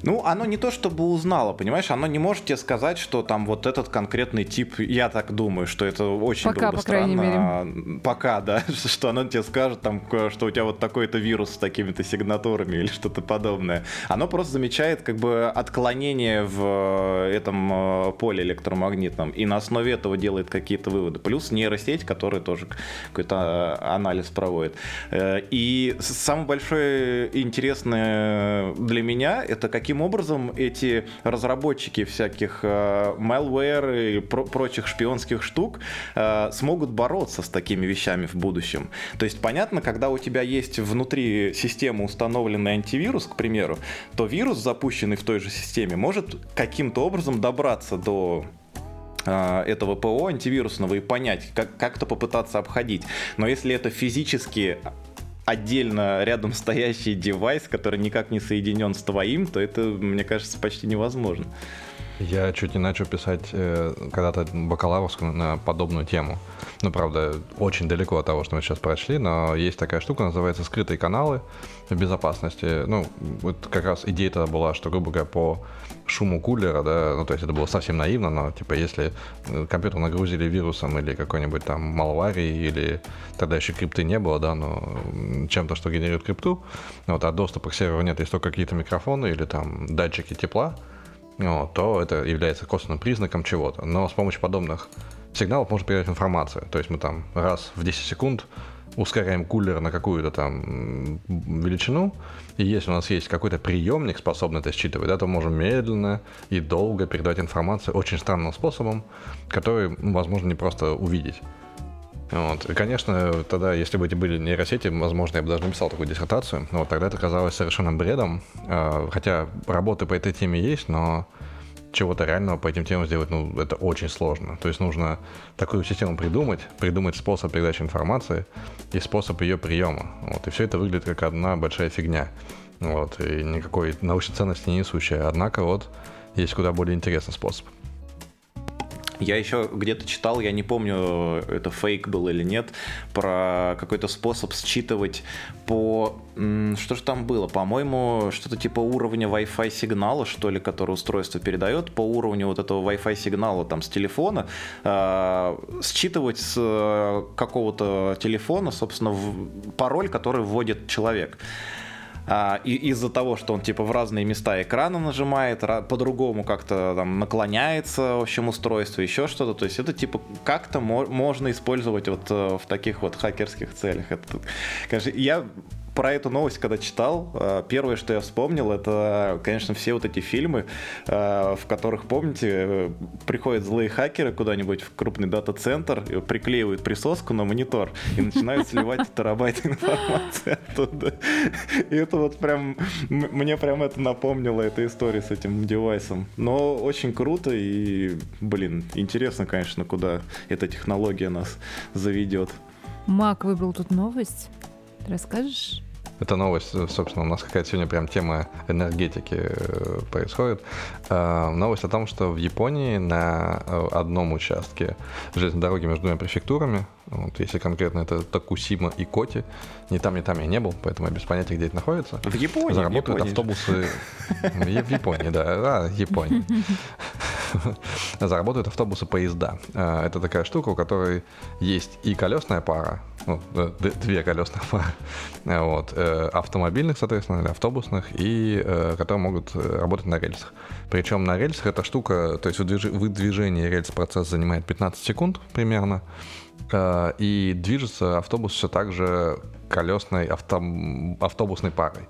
ну, оно не то чтобы узнало, понимаешь, оно не может тебе сказать, что там вот этот конкретный тип, я так думаю, что это очень
Пока,
было бы
по крайней
странно.
мере.
Пока, да, что оно тебе скажет, там, что у тебя вот такой-то вирус с такими-то сигнатурами или что-то подобное. Оно просто замечает как бы отклонение в э, этом э, поле электромагнитном и на основе этого делает какие-то выводы. Плюс нейросеть, которая тоже какой-то э, анализ проводит. И самое большое интересное для меня это какие каким образом эти разработчики всяких э, malware и про прочих шпионских штук э, смогут бороться с такими вещами в будущем. То есть понятно, когда у тебя есть внутри системы установленный антивирус, к примеру, то вирус, запущенный в той же системе, может каким-то образом добраться до э, этого ПО антивирусного и понять, как, как-то попытаться обходить. Но если это физически отдельно рядом стоящий девайс, который никак не соединен с твоим, то это, мне кажется, почти невозможно.
Я чуть не начал писать э, когда-то бакалаврскую на подобную тему. Ну, правда, очень далеко от того, что мы сейчас прошли, но есть такая штука, называется скрытые каналы в безопасности. Ну, вот как раз идея тогда была, что, грубо говоря, по шуму кулера, да, ну, то есть это было совсем наивно, но, типа, если э, компьютер нагрузили вирусом или какой-нибудь там малварией, или тогда еще крипты не было, да, но чем-то, что генерирует крипту, вот, а доступа к серверу нет, есть только какие-то микрофоны или там датчики тепла, то это является косвенным признаком чего-то. Но с помощью подобных сигналов можно передать информацию. То есть мы там раз в 10 секунд ускоряем кулер на какую-то там величину, и если у нас есть какой-то приемник, способный это считывать, да, то можем медленно и долго передавать информацию очень странным способом, который, возможно, не просто увидеть. Вот. И, конечно, тогда, если бы эти были нейросети, возможно, я бы даже написал такую диссертацию. Вот, тогда это казалось совершенно бредом. А, хотя работы по этой теме есть, но чего-то реального по этим темам сделать, ну, это очень сложно. То есть нужно такую систему придумать, придумать способ передачи информации и способ ее приема. Вот, и все это выглядит как одна большая фигня. Вот, и никакой научной ценности не несущая. Однако вот есть куда более интересный способ.
Я еще где-то читал, я не помню, это фейк был или нет, про какой-то способ считывать по... Что же там было? По-моему, что-то типа уровня Wi-Fi сигнала, что ли, который устройство передает, по уровню вот этого Wi-Fi сигнала там с телефона, э, считывать с э, какого-то телефона, собственно, пароль, который вводит человек. А, и из-за того, что он типа в разные места экрана нажимает, по-другому как-то там наклоняется, в общем, устройство, еще что-то. То есть это типа как-то мо- можно использовать вот э, в таких вот хакерских целях. Это, конечно, я про эту новость, когда читал, э, первое, что я вспомнил, это, конечно, все вот эти фильмы, э, в которых, помните, э, приходят злые хакеры куда-нибудь в крупный дата-центр, приклеивают присоску на монитор и начинают сливать терабайты информации оттуда. И это вот прям, мне прям это напомнило, эта история с этим девайсом. Но очень круто и, блин, интересно, конечно, куда эта технология нас заведет.
Мак выбрал тут новость. Расскажешь?
Это новость, собственно, у нас какая-то сегодня прям тема энергетики э, происходит. Э, новость о том, что в Японии на э, одном участке железной дороги между двумя префектурами, вот, если конкретно это Токусима и Коти, ни там, ни там я не был, поэтому я без понятия, где это находится.
В Японии?
Заработают
в Японии
автобусы... В Японии, да. А, Япония. Заработают автобусы поезда. Это такая штука, у которой есть и колесная пара, ну, две колесных пары, вот, э, автомобильных, соответственно, или автобусных, и э, которые могут э, работать на рельсах. Причем на рельсах эта штука, то есть выдвижение рельс-процесс занимает 15 секунд примерно, и движется автобус все так же колесной авто, автобусной парой.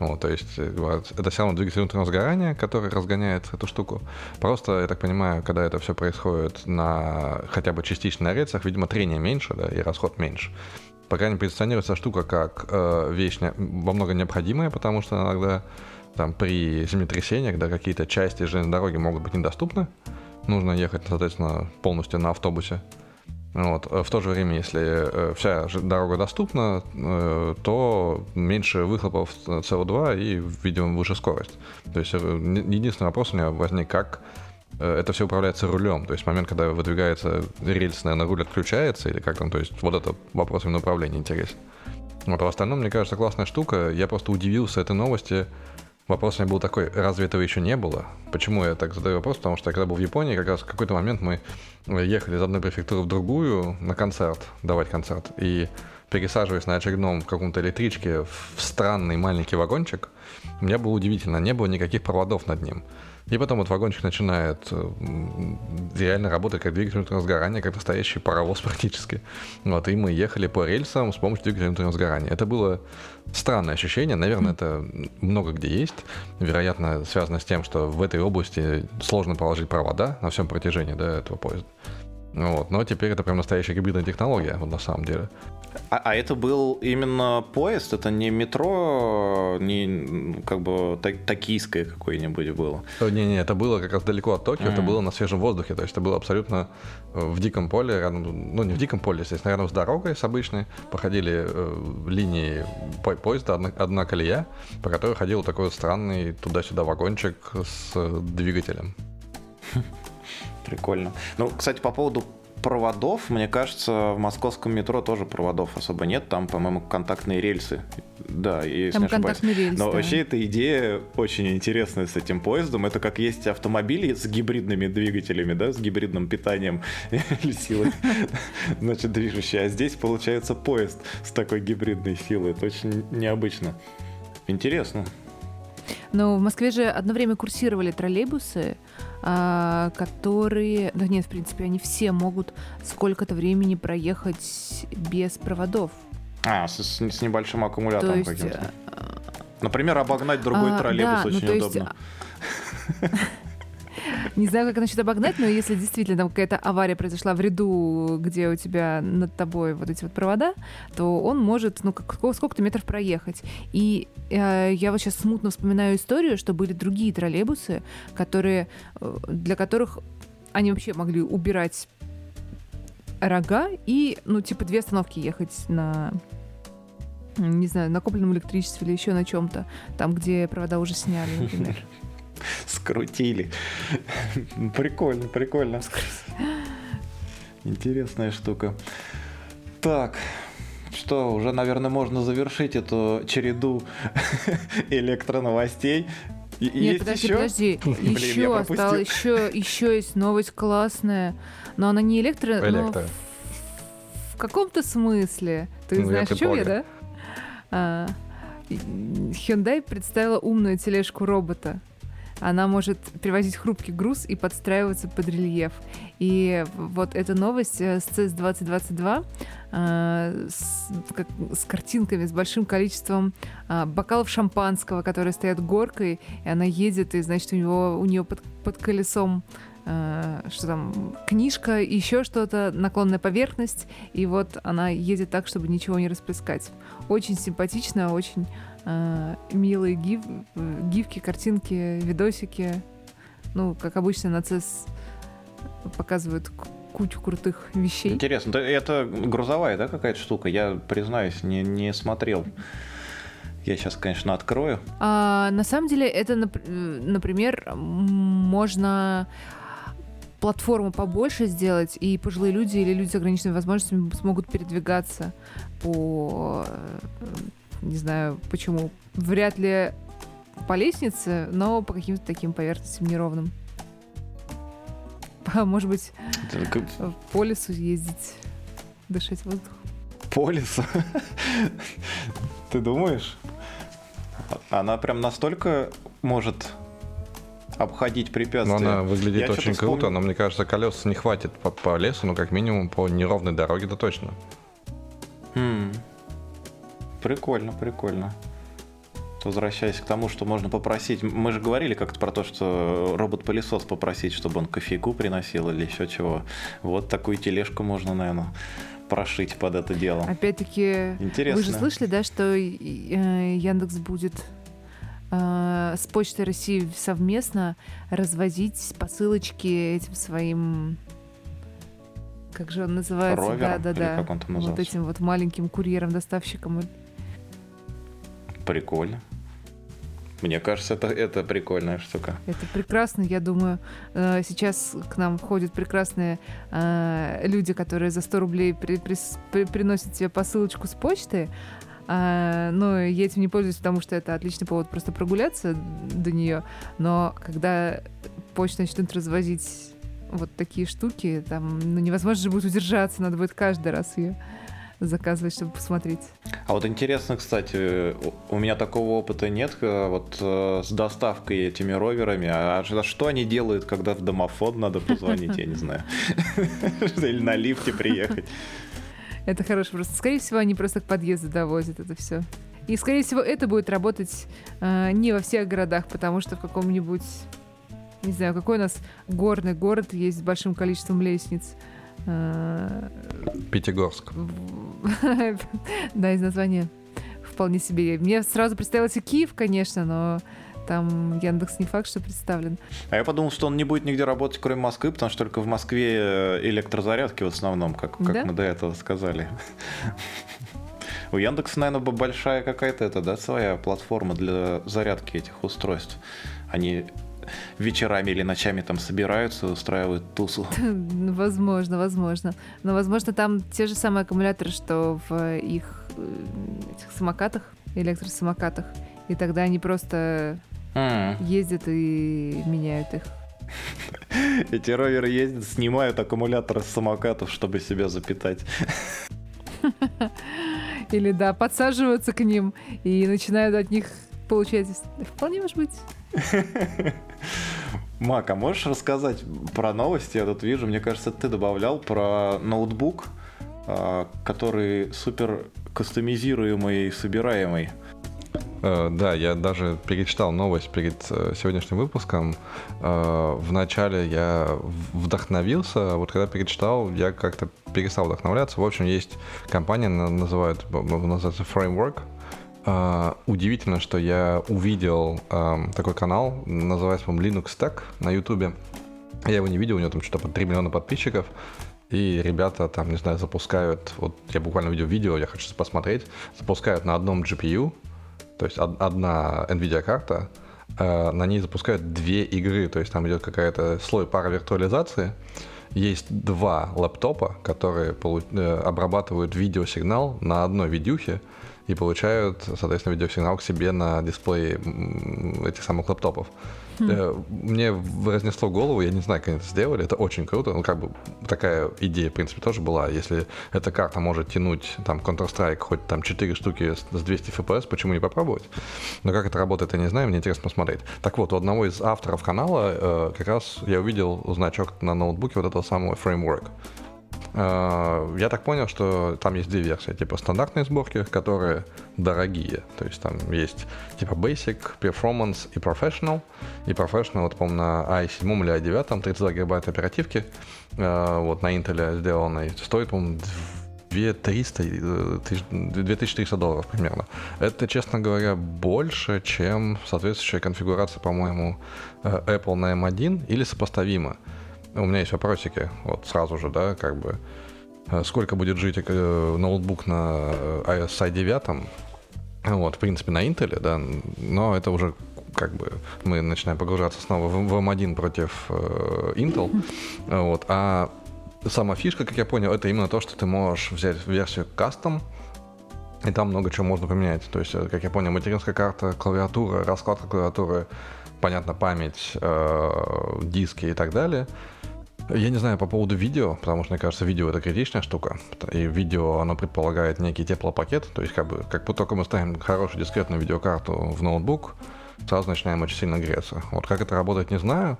Вот, то есть э, это все равно двигатель внутреннего сгорания, который разгоняет эту штуку. Просто, я так понимаю, когда это все происходит на хотя бы частично на рельсах, видимо, трение меньше, да, и расход меньше. По крайней мере, позиционируется штука как э, вещь не, во много необходимая, потому что иногда там при землетрясениях, да, какие-то части железной дороги могут быть недоступны. Нужно ехать, соответственно, полностью на автобусе. Вот. В то же время, если э, вся дорога доступна, э, то меньше выхлопов СО2 и, видимо, выше скорость. То есть э, единственный вопрос у меня возник, как это все управляется рулем. То есть момент, когда выдвигается рельс, наверное, руль отключается, или как там, то есть вот этот вопрос именно управления интересен. Вот, а в остальном, мне кажется, классная штука. Я просто удивился этой новости, Вопрос у меня был такой, разве этого еще не было? Почему я так задаю вопрос? Потому что я когда был в Японии, как раз в какой-то момент мы ехали из одной префектуры в другую на концерт, давать концерт, и пересаживаясь на очередном каком-то электричке в странный маленький вагончик, мне было удивительно, не было никаких проводов над ним. И потом вот вагончик начинает э, реально работать как двигатель внутреннего сгорания, как настоящий паровоз практически. Вот, и мы ехали по рельсам с помощью двигателя внутреннего сгорания. Это было странное ощущение, наверное, это много где есть. Вероятно, связано с тем, что в этой области сложно положить провода на всем протяжении да, этого поезда. Вот. Но теперь это прям настоящая гибридная технология, вот на самом деле.
А, а это был именно поезд, это не метро, не как бы токийское какое-нибудь было?
Не-не, это было как раз далеко от Токио, mm-hmm. это было на свежем воздухе, то есть это было абсолютно э, в диком поле, рядом, ну не в диком поле, естественно, рядом с дорогой, с обычной, проходили э, линии по поезда, одна, одна колея, по которой ходил такой странный туда-сюда вагончик с двигателем.
Прикольно. Ну, кстати, по поводу проводов, мне кажется, в московском метро тоже проводов особо нет. Там, по-моему, контактные рельсы. Да, если
Там
не ошибаюсь.
Рельс,
Но
да.
вообще эта идея очень интересная с этим поездом. Это как есть автомобили с гибридными двигателями, да, с гибридным питанием или силой, значит, движущий. А здесь получается поезд с такой гибридной силой. Это очень необычно. Интересно.
Но в Москве же одно время курсировали троллейбусы, а, которые, да нет, в принципе, они все могут сколько-то времени проехать без проводов.
А, с, с небольшим аккумулятором
есть,
каким-то. Например, обогнать другой а, троллейбус
да,
очень
ну,
удобно.
Есть, Не знаю, как насчет обогнать, но если действительно там какая-то авария произошла в ряду, где у тебя над тобой вот эти вот провода, то он может, ну, как, сколько-то метров проехать. И э, я вот сейчас смутно вспоминаю историю, что были другие троллейбусы, которые, э, для которых они вообще могли убирать рога и, ну, типа, две остановки ехать на не знаю, накопленном электричестве или еще на чем-то, там, где провода уже сняли, например.
Скрутили. Прикольно, прикольно. Интересная штука. Так, что, уже, наверное, можно завершить эту череду электроновостей.
Нет, есть подожди, еще? подожди. Блин, еще осталось, еще, еще есть новость классная. Но она не электро, электро. но в, в каком-то смысле. Ты ну, знаешь, о чем я, да? А, Hyundai представила умную тележку робота. Она может привозить хрупкий груз и подстраиваться под рельеф. И вот эта новость э, с CES 2022 э, с, как, с картинками, с большим количеством э, бокалов шампанского, которые стоят горкой, и она едет, и, значит, у, него, у нее под, под колесом э, что там, книжка, еще что-то, наклонная поверхность, и вот она едет так, чтобы ничего не расплескать. Очень симпатично, очень э, милые гиф, гифки, картинки, видосики. Ну, как обычно, на CES показывают кучу крутых вещей.
Интересно, это грузовая, да, какая-то штука? Я, признаюсь, не, не смотрел. Я сейчас, конечно, открою.
А, на самом деле, это, например, можно платформу побольше сделать, и пожилые люди или люди с ограниченными возможностями смогут передвигаться по не знаю почему. Вряд ли по лестнице, но по каким-то таким поверхностям неровным. Может быть, как... по лесу ездить, дышать воздух.
По лесу? Ты думаешь? Она прям настолько может обходить препятствия.
Но она выглядит Я очень круто, вспомнил... но мне кажется, колес не хватит по, по лесу, но как минимум по неровной дороге-то точно.
Хм. Прикольно, прикольно. Возвращаясь к тому, что можно попросить. Мы же говорили как-то про то, что робот-пылесос попросить, чтобы он кофейку приносил или еще чего. Вот такую тележку можно, наверное, прошить под это дело.
Опять-таки, Интересно. вы же слышали, да, что э, Яндекс будет э, с Почтой России совместно развозить посылочки этим своим как же он называется?
Ровером?
Да, да, да.
Как он там?
Вот этим вот маленьким курьером-доставщиком.
Прикольно. Мне кажется, это, это прикольная штука.
Это прекрасно, я думаю. Э, сейчас к нам ходят прекрасные э, люди, которые за 100 рублей при, при, при, приносят тебе посылочку с почты. А, но я этим не пользуюсь, потому что это отличный повод просто прогуляться до нее. Но когда почта начнет развозить вот такие штуки, там ну, невозможно же будет удержаться, надо будет каждый раз ее заказывать, чтобы посмотреть.
А вот интересно, кстати, у меня такого опыта нет, э, вот э, с доставкой этими роверами. А что они делают, когда в домофон надо позвонить, я не знаю. Или на лифте приехать.
Это хорошо. Просто, скорее всего, они просто к подъезду довозят это все. И, скорее всего, это будет работать э, не во всех городах, потому что в каком-нибудь, не знаю, какой у нас горный город есть с большим количеством лестниц.
Пятигорск.
Да, из названия вполне себе. Мне сразу представился Киев, конечно, но там Яндекс не факт, что представлен.
А я подумал, что он не будет нигде работать, кроме Москвы, потому что только в Москве э, электрозарядки в основном, как, как да? мы до этого сказали. У Яндекса, наверное, большая какая-то это, да, своя платформа для зарядки этих устройств. Они вечерами или ночами там собираются, устраивают тусу.
Возможно, возможно. Но, возможно, там те же самые аккумуляторы, что в их э, этих самокатах, электросамокатах. И тогда они просто mm. ездят и меняют их.
Эти роверы ездят, снимают аккумуляторы с самокатов, чтобы себя запитать.
Или да, подсаживаются к ним и начинают от них получать. Вполне может быть.
Мак, а можешь рассказать про новости? Я тут вижу, мне кажется, ты добавлял про ноутбук, а, который супер кастомизируемый и собираемый.
Uh, да, я даже перечитал новость перед uh, сегодняшним выпуском. Uh, вначале я вдохновился, а вот когда перечитал, я как-то перестал вдохновляться. В общем, есть компания, называют, называется Framework, Uh, удивительно, что я увидел uh, такой канал, называется, по-моему, Linux Tech на YouTube. Я его не видел, у него там что-то по 3 миллиона подписчиков. И ребята там, не знаю, запускают, вот я буквально видел видео, я хочу посмотреть, запускают на одном GPU, то есть од- одна NVIDIA карта, э, на ней запускают две игры, то есть там идет какая-то слой пара виртуализации, есть два лэптопа, которые э, обрабатывают видеосигнал на одной видюхе и получают, соответственно, видеосигнал к себе на дисплее этих самых лэптопов. Хм. Мне разнесло голову, я не знаю, как они это сделали, это очень круто. Ну, как бы такая идея, в принципе, тоже была. Если эта карта может тянуть там Counter-Strike хоть там 4 штуки с 200 FPS, почему не попробовать? Но как это работает, я не знаю, мне интересно посмотреть. Так вот, у одного из авторов канала э, как раз я увидел значок на ноутбуке вот этого самого Framework. А, я так понял, что там есть две версии, типа стандартные сборки, которые дорогие. То есть там есть типа Basic, Performance и Professional. И Professional, вот, по-моему, на i7 или i9, 32 гигабайта оперативки, а, вот на Intel сделанной, стоит, по-моему, 2300, 2300 долларов примерно. Это, честно говоря, больше, чем соответствующая конфигурация, по-моему, э, Apple на M1 или сопоставимо. У меня есть вопросики, вот сразу же, да, как бы, э, сколько будет жить э, ноутбук на э, iOS i9, вот, в принципе, на Intel, да, но это уже как бы мы начинаем погружаться снова в, в M1 против э, Intel, вот, а сама фишка, как я понял, это именно то, что ты можешь взять версию custom, и там много чего можно поменять. То есть, как я понял, материнская карта, клавиатура, раскладка клавиатуры, понятно, память, э, диски и так далее — я не знаю по поводу видео, потому что, мне кажется, видео это критичная штука. И видео, оно предполагает некий теплопакет. То есть, как бы, как только мы ставим хорошую дискретную видеокарту в ноутбук, сразу начинаем очень сильно греться. Вот как это работает, не знаю.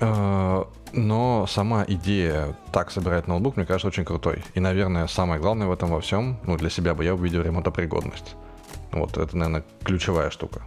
Э, но сама идея так собирать ноутбук, мне кажется, очень крутой. И, наверное, самое главное в этом во всем, ну, для себя бы я увидел ремонтопригодность. Вот это, наверное, ключевая штука.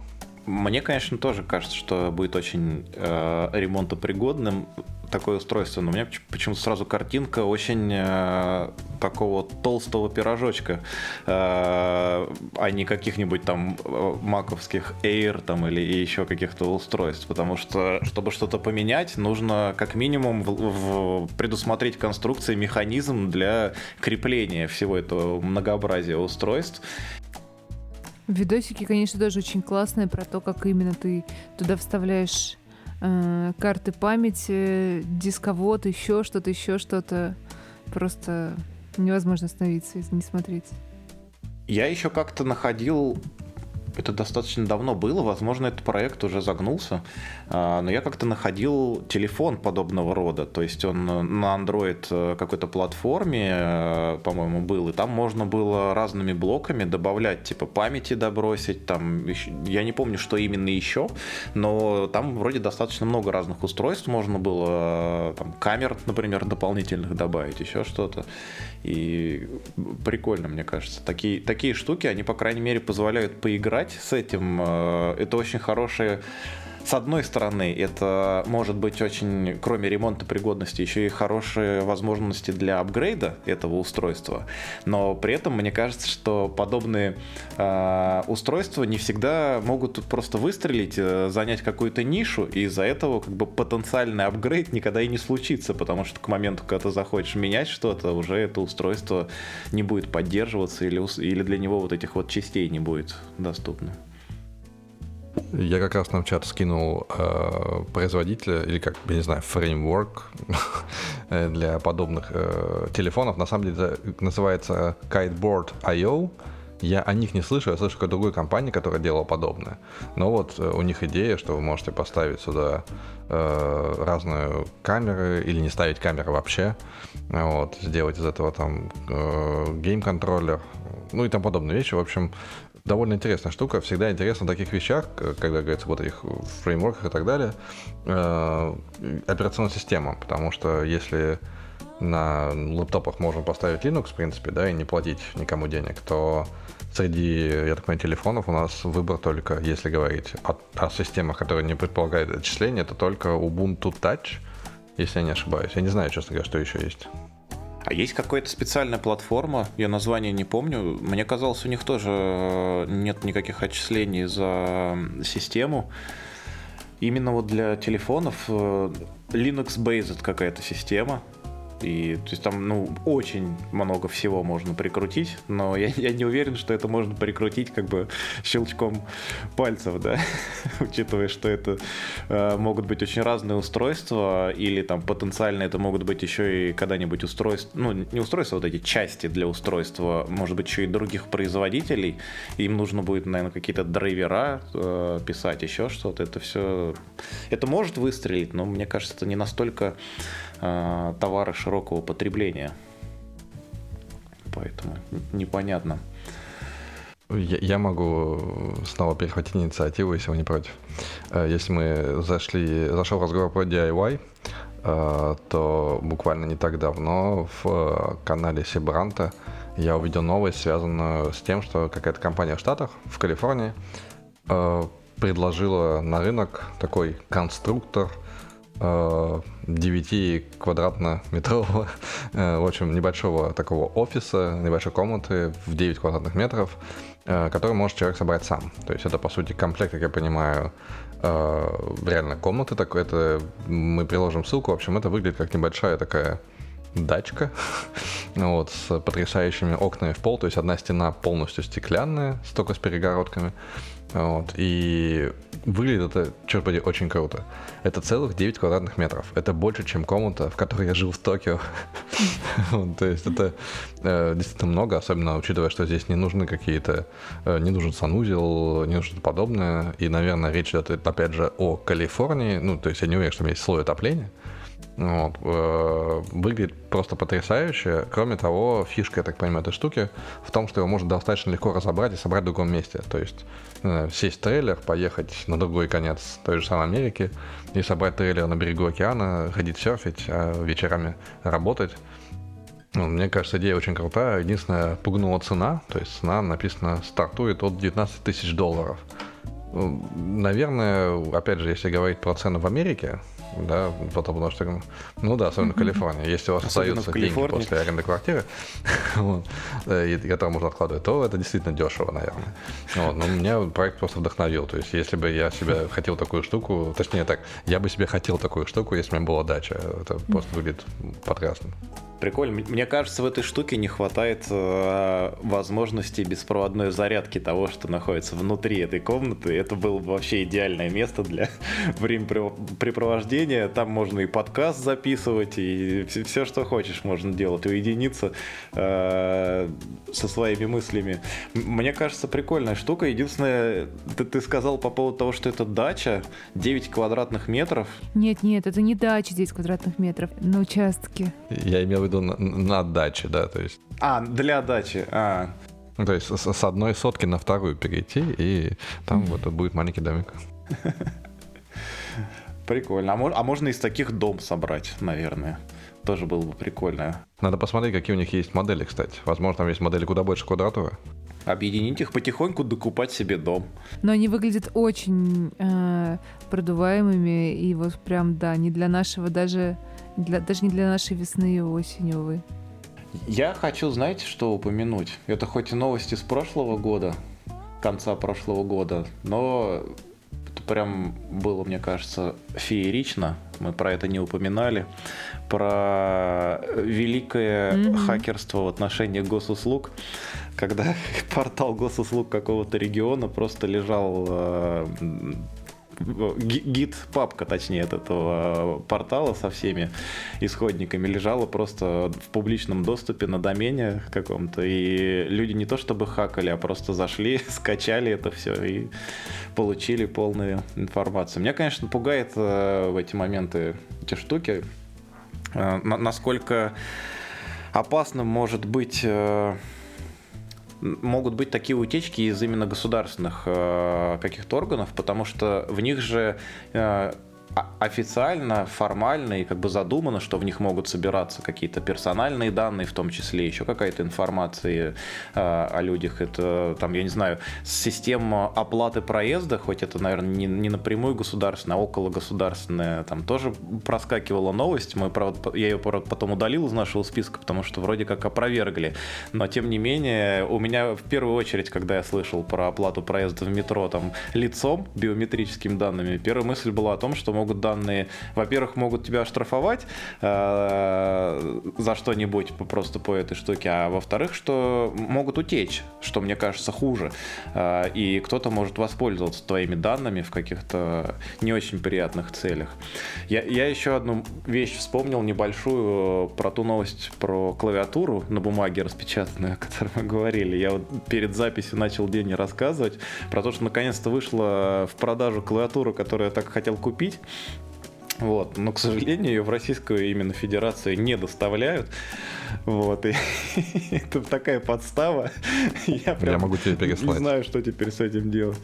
Мне, конечно, тоже кажется, что будет очень э, ремонтопригодным такое устройство, но у меня почему-то сразу картинка очень э, такого толстого пирожочка, э, а не каких-нибудь там э, маковских Air там или еще каких-то устройств, потому что чтобы что-то поменять, нужно как минимум в, в предусмотреть конструкции, механизм для крепления всего этого многообразия устройств.
Видосики, конечно, тоже очень классные про то, как именно ты туда вставляешь э, карты памяти, дисковод, еще что-то, еще что-то. Просто невозможно остановиться и не смотреть.
Я еще как-то находил это достаточно давно было, возможно, этот проект уже загнулся, а, но я как-то находил телефон подобного рода, то есть он на Android э, какой-то платформе, э, по-моему, был, и там можно было разными блоками добавлять, типа памяти добросить, там, я не помню, что именно еще, но там вроде достаточно много разных устройств можно было, э, там, камер, например, дополнительных добавить, еще что-то, и прикольно, мне кажется. Такие, такие штуки, они, по крайней мере, позволяют поиграть с этим. Э, это очень хорошие с одной стороны, это может быть очень, кроме ремонта пригодности, еще и хорошие возможности для апгрейда этого устройства. Но при этом мне кажется, что подобные э, устройства не всегда могут просто выстрелить, э, занять какую-то нишу, и из-за этого как бы потенциальный апгрейд никогда и не случится, потому что к моменту, когда ты захочешь менять что-то, уже это устройство не будет поддерживаться или, или для него вот этих вот частей не будет доступно.
Я как раз нам в чат скинул э, производителя, или как, я не знаю, фреймворк для подобных э, телефонов. На самом деле это называется Kiteboard.io. Я о них не слышал, я слышал о другой компании, которая делала подобное. Но вот э, у них идея, что вы можете поставить сюда э, разные камеры или не ставить камеры вообще. Вот, сделать из этого там э, game controller, ну и там подобные вещи. В общем, довольно интересная штука. Всегда интересно в таких вещах, когда говорится вот этих фреймворках и так далее, э, операционная система. Потому что если на лэптопах можно поставить Linux, в принципе, да, и не платить никому денег, то среди, я так понимаю, телефонов у нас выбор только, если говорить о, о системах, которые не предполагают отчисления, это только Ubuntu Touch, если я не ошибаюсь. Я не знаю, честно говоря, что еще есть.
А есть какая-то специальная платформа, я название не помню. Мне казалось, у них тоже э, нет никаких отчислений за систему. Именно вот для телефонов э, Linux-based какая-то система. И то есть там, ну, очень много всего можно прикрутить, но я, я не уверен, что это можно прикрутить как бы щелчком пальцев, да, учитывая, что это э, могут быть очень разные устройства, или там потенциально это могут быть еще и когда-нибудь устройства, ну, не устройства, а вот эти части для устройства, может быть, еще и других производителей, им нужно будет, наверное, какие-то драйвера э, писать, еще что-то, это все, это может выстрелить, но мне кажется, это не настолько товары широкого потребления. Поэтому непонятно.
Я, могу снова перехватить инициативу, если вы не против. Э, если мы зашли, зашел разговор про DIY, э, то буквально не так давно в канале Сибранта я увидел новость, связанную с тем, что какая-то компания в Штатах, в Калифорнии, э, предложила на рынок такой конструктор – 9 э, э, в общем, небольшого такого офиса, небольшой комнаты в 9 квадратных метров, э, который может человек собрать сам. То есть это, по сути, комплект, как я понимаю, реально комнаты. Так, это мы приложим ссылку. В общем, это выглядит как небольшая такая дачка вот, с потрясающими окнами в пол. То есть одна стена полностью стеклянная, только с перегородками. Вот, и выглядит это, черт побери, очень круто. Это целых 9 квадратных метров. Это больше, чем комната, в которой я жил в Токио. То есть это э, действительно много, особенно учитывая, что здесь не нужны какие-то, э, не нужен санузел, не нужно подобное. И, наверное, речь идет, опять же, о Калифорнии. Ну, то есть я не уверен, что там есть слой отопления. Вот. Э, выглядит просто потрясающе. Кроме того, фишка, я так понимаю, этой штуки в том, что его можно достаточно легко разобрать и собрать в другом месте. То есть э, сесть в трейлер, поехать на другой конец той же самой Америки и собрать трейлер на берегу океана, ходить серфить, а вечерами работать. Ну, мне кажется, идея очень крутая. Единственное, пугнула цена. То есть цена написано стартует от 19 тысяч долларов. Ну, наверное, опять же, если говорить про цены в Америке, да, потому что, ну да, особенно в Калифорнии, если у вас особенно остаются деньги после аренды квартиры, вот, и которые можно откладывать, то это действительно дешево, наверное. Вот, но меня проект просто вдохновил, то есть если бы я себе хотел такую штуку, точнее так, я бы себе хотел такую штуку, если бы у меня была дача, это просто выглядит потрясно.
Прикольно. Мне кажется, в этой штуке не хватает э, возможности беспроводной зарядки того, что находится внутри этой комнаты. Это было бы вообще идеальное место для времяпрепровождения. Там можно и подкаст записывать, и все, все что хочешь, можно делать. Уединиться э, со своими мыслями. Мне кажется, прикольная штука. Единственное, ты, ты сказал по поводу того, что это дача, 9 квадратных метров.
Нет, нет, это не дача 9 квадратных метров, на участке.
Я имел в виду на, на даче, да, то есть.
А, для дачи, а.
Ну, то есть с, с одной сотки на вторую перейти, и там вот будет маленький домик.
Прикольно. А, а можно из таких дом собрать, наверное. Тоже было бы прикольно.
Надо посмотреть, какие у них есть модели, кстати. Возможно, там есть модели куда больше квадратуры.
Объединить их потихоньку, докупать себе дом.
Но они выглядят очень э, продуваемыми, и вот прям, да, не для нашего даже для, даже не для нашей весны и осени, увы.
Я хочу, знаете, что упомянуть? Это хоть и новости с прошлого года, конца прошлого года, но это прям было, мне кажется, феерично. Мы про это не упоминали. Про великое mm-hmm. хакерство в отношении госуслуг, когда портал госуслуг какого-то региона просто лежал э, гид, папка, точнее, от этого портала со всеми исходниками лежала просто в публичном доступе на домене каком-то, и люди не то чтобы хакали, а просто зашли, скачали это все и получили полную информацию. Меня, конечно, пугает э, в эти моменты эти штуки, э, насколько опасным может быть э, могут быть такие утечки из именно государственных э, каких-то органов, потому что в них же э, официально, формально и как бы задумано, что в них могут собираться какие-то персональные данные, в том числе еще какая-то информация э, о людях. Это там, я не знаю, система оплаты проезда, хоть это, наверное, не, не напрямую государственная, а около государственная, там тоже проскакивала новость. Мы, правда, я ее потом удалил из нашего списка, потому что вроде как опровергли. Но тем не менее, у меня в первую очередь, когда я слышал про оплату проезда в метро там лицом, биометрическими данными, первая мысль была о том, что могут данные, во-первых, могут тебя оштрафовать э, за что-нибудь просто по этой штуке, а во-вторых, что могут утечь, что мне кажется хуже, э, и кто-то может воспользоваться твоими данными в каких-то не очень приятных целях. Я, я еще одну вещь вспомнил небольшую про ту новость про клавиатуру на бумаге распечатанную, о которой мы говорили. Я вот перед записью начал день рассказывать про то, что наконец-то вышла в продажу клавиатура, которую я так хотел купить. Вот. Но, к сожалению, ее в Российскую именно Федерацию не доставляют. Вот. И это такая подстава.
Я, прям я могу тебе переслать.
Не знаю, что теперь с этим делать.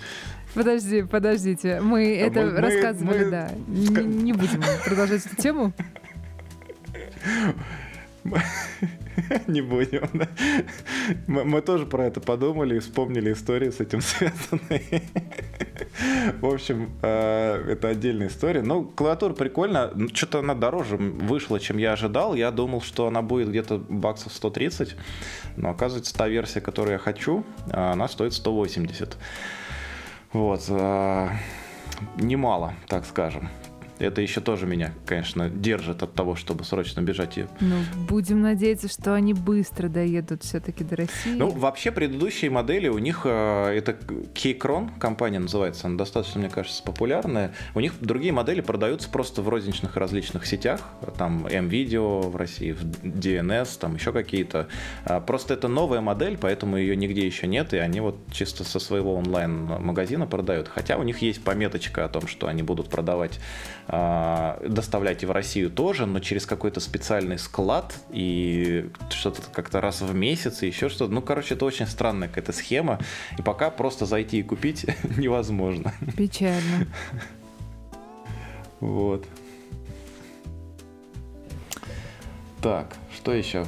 Подожди, подождите. Мы а это мы, рассказывали, мы... да. Не, не будем продолжать эту тему.
Не будем, да? мы, мы тоже про это подумали и вспомнили истории с этим связанные. В общем, э, это отдельная история. Ну, клавиатура прикольная. Ну, что-то она дороже вышла, чем я ожидал. Я думал, что она будет где-то баксов 130. Но оказывается, та версия, которую я хочу, она стоит 180. Вот. Э, немало, так скажем. Это еще тоже меня, конечно, держит от того, чтобы срочно бежать.
Ну, будем надеяться, что они быстро доедут все-таки до России.
Ну, вообще, предыдущие модели, у них э, это Keychron, компания называется, она достаточно, мне кажется, популярная. У них другие модели продаются просто в розничных различных сетях, там M-Video в России, в DNS, там еще какие-то. А, просто это новая модель, поэтому ее нигде еще нет, и они вот чисто со своего онлайн-магазина продают. Хотя у них есть пометочка о том, что они будут продавать доставлять и в Россию тоже, но через какой-то специальный склад и что-то как-то раз в месяц и еще что-то. Ну, короче, это очень странная какая-то схема, и пока просто зайти и купить невозможно.
Печально.
Вот. Так, что еще?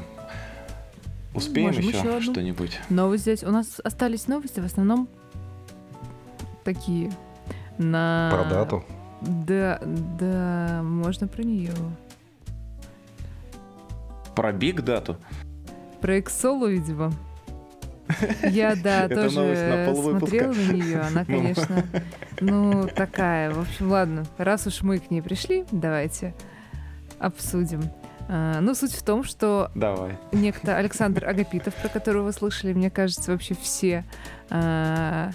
Успеем Можем еще, еще что-нибудь?
Новости здесь. У нас остались новости в основном такие на...
Про дату?
Да, да, можно про нее.
Про Биг Дату?
Про Эксолу, видимо. Я, да, тоже смотрела на нее. Она, ну. конечно, ну, такая. В общем, ладно, раз уж мы к ней пришли, давайте обсудим. А, ну, суть в том, что
Давай.
некто Александр Агапитов, про которого вы слышали, мне кажется, вообще все а,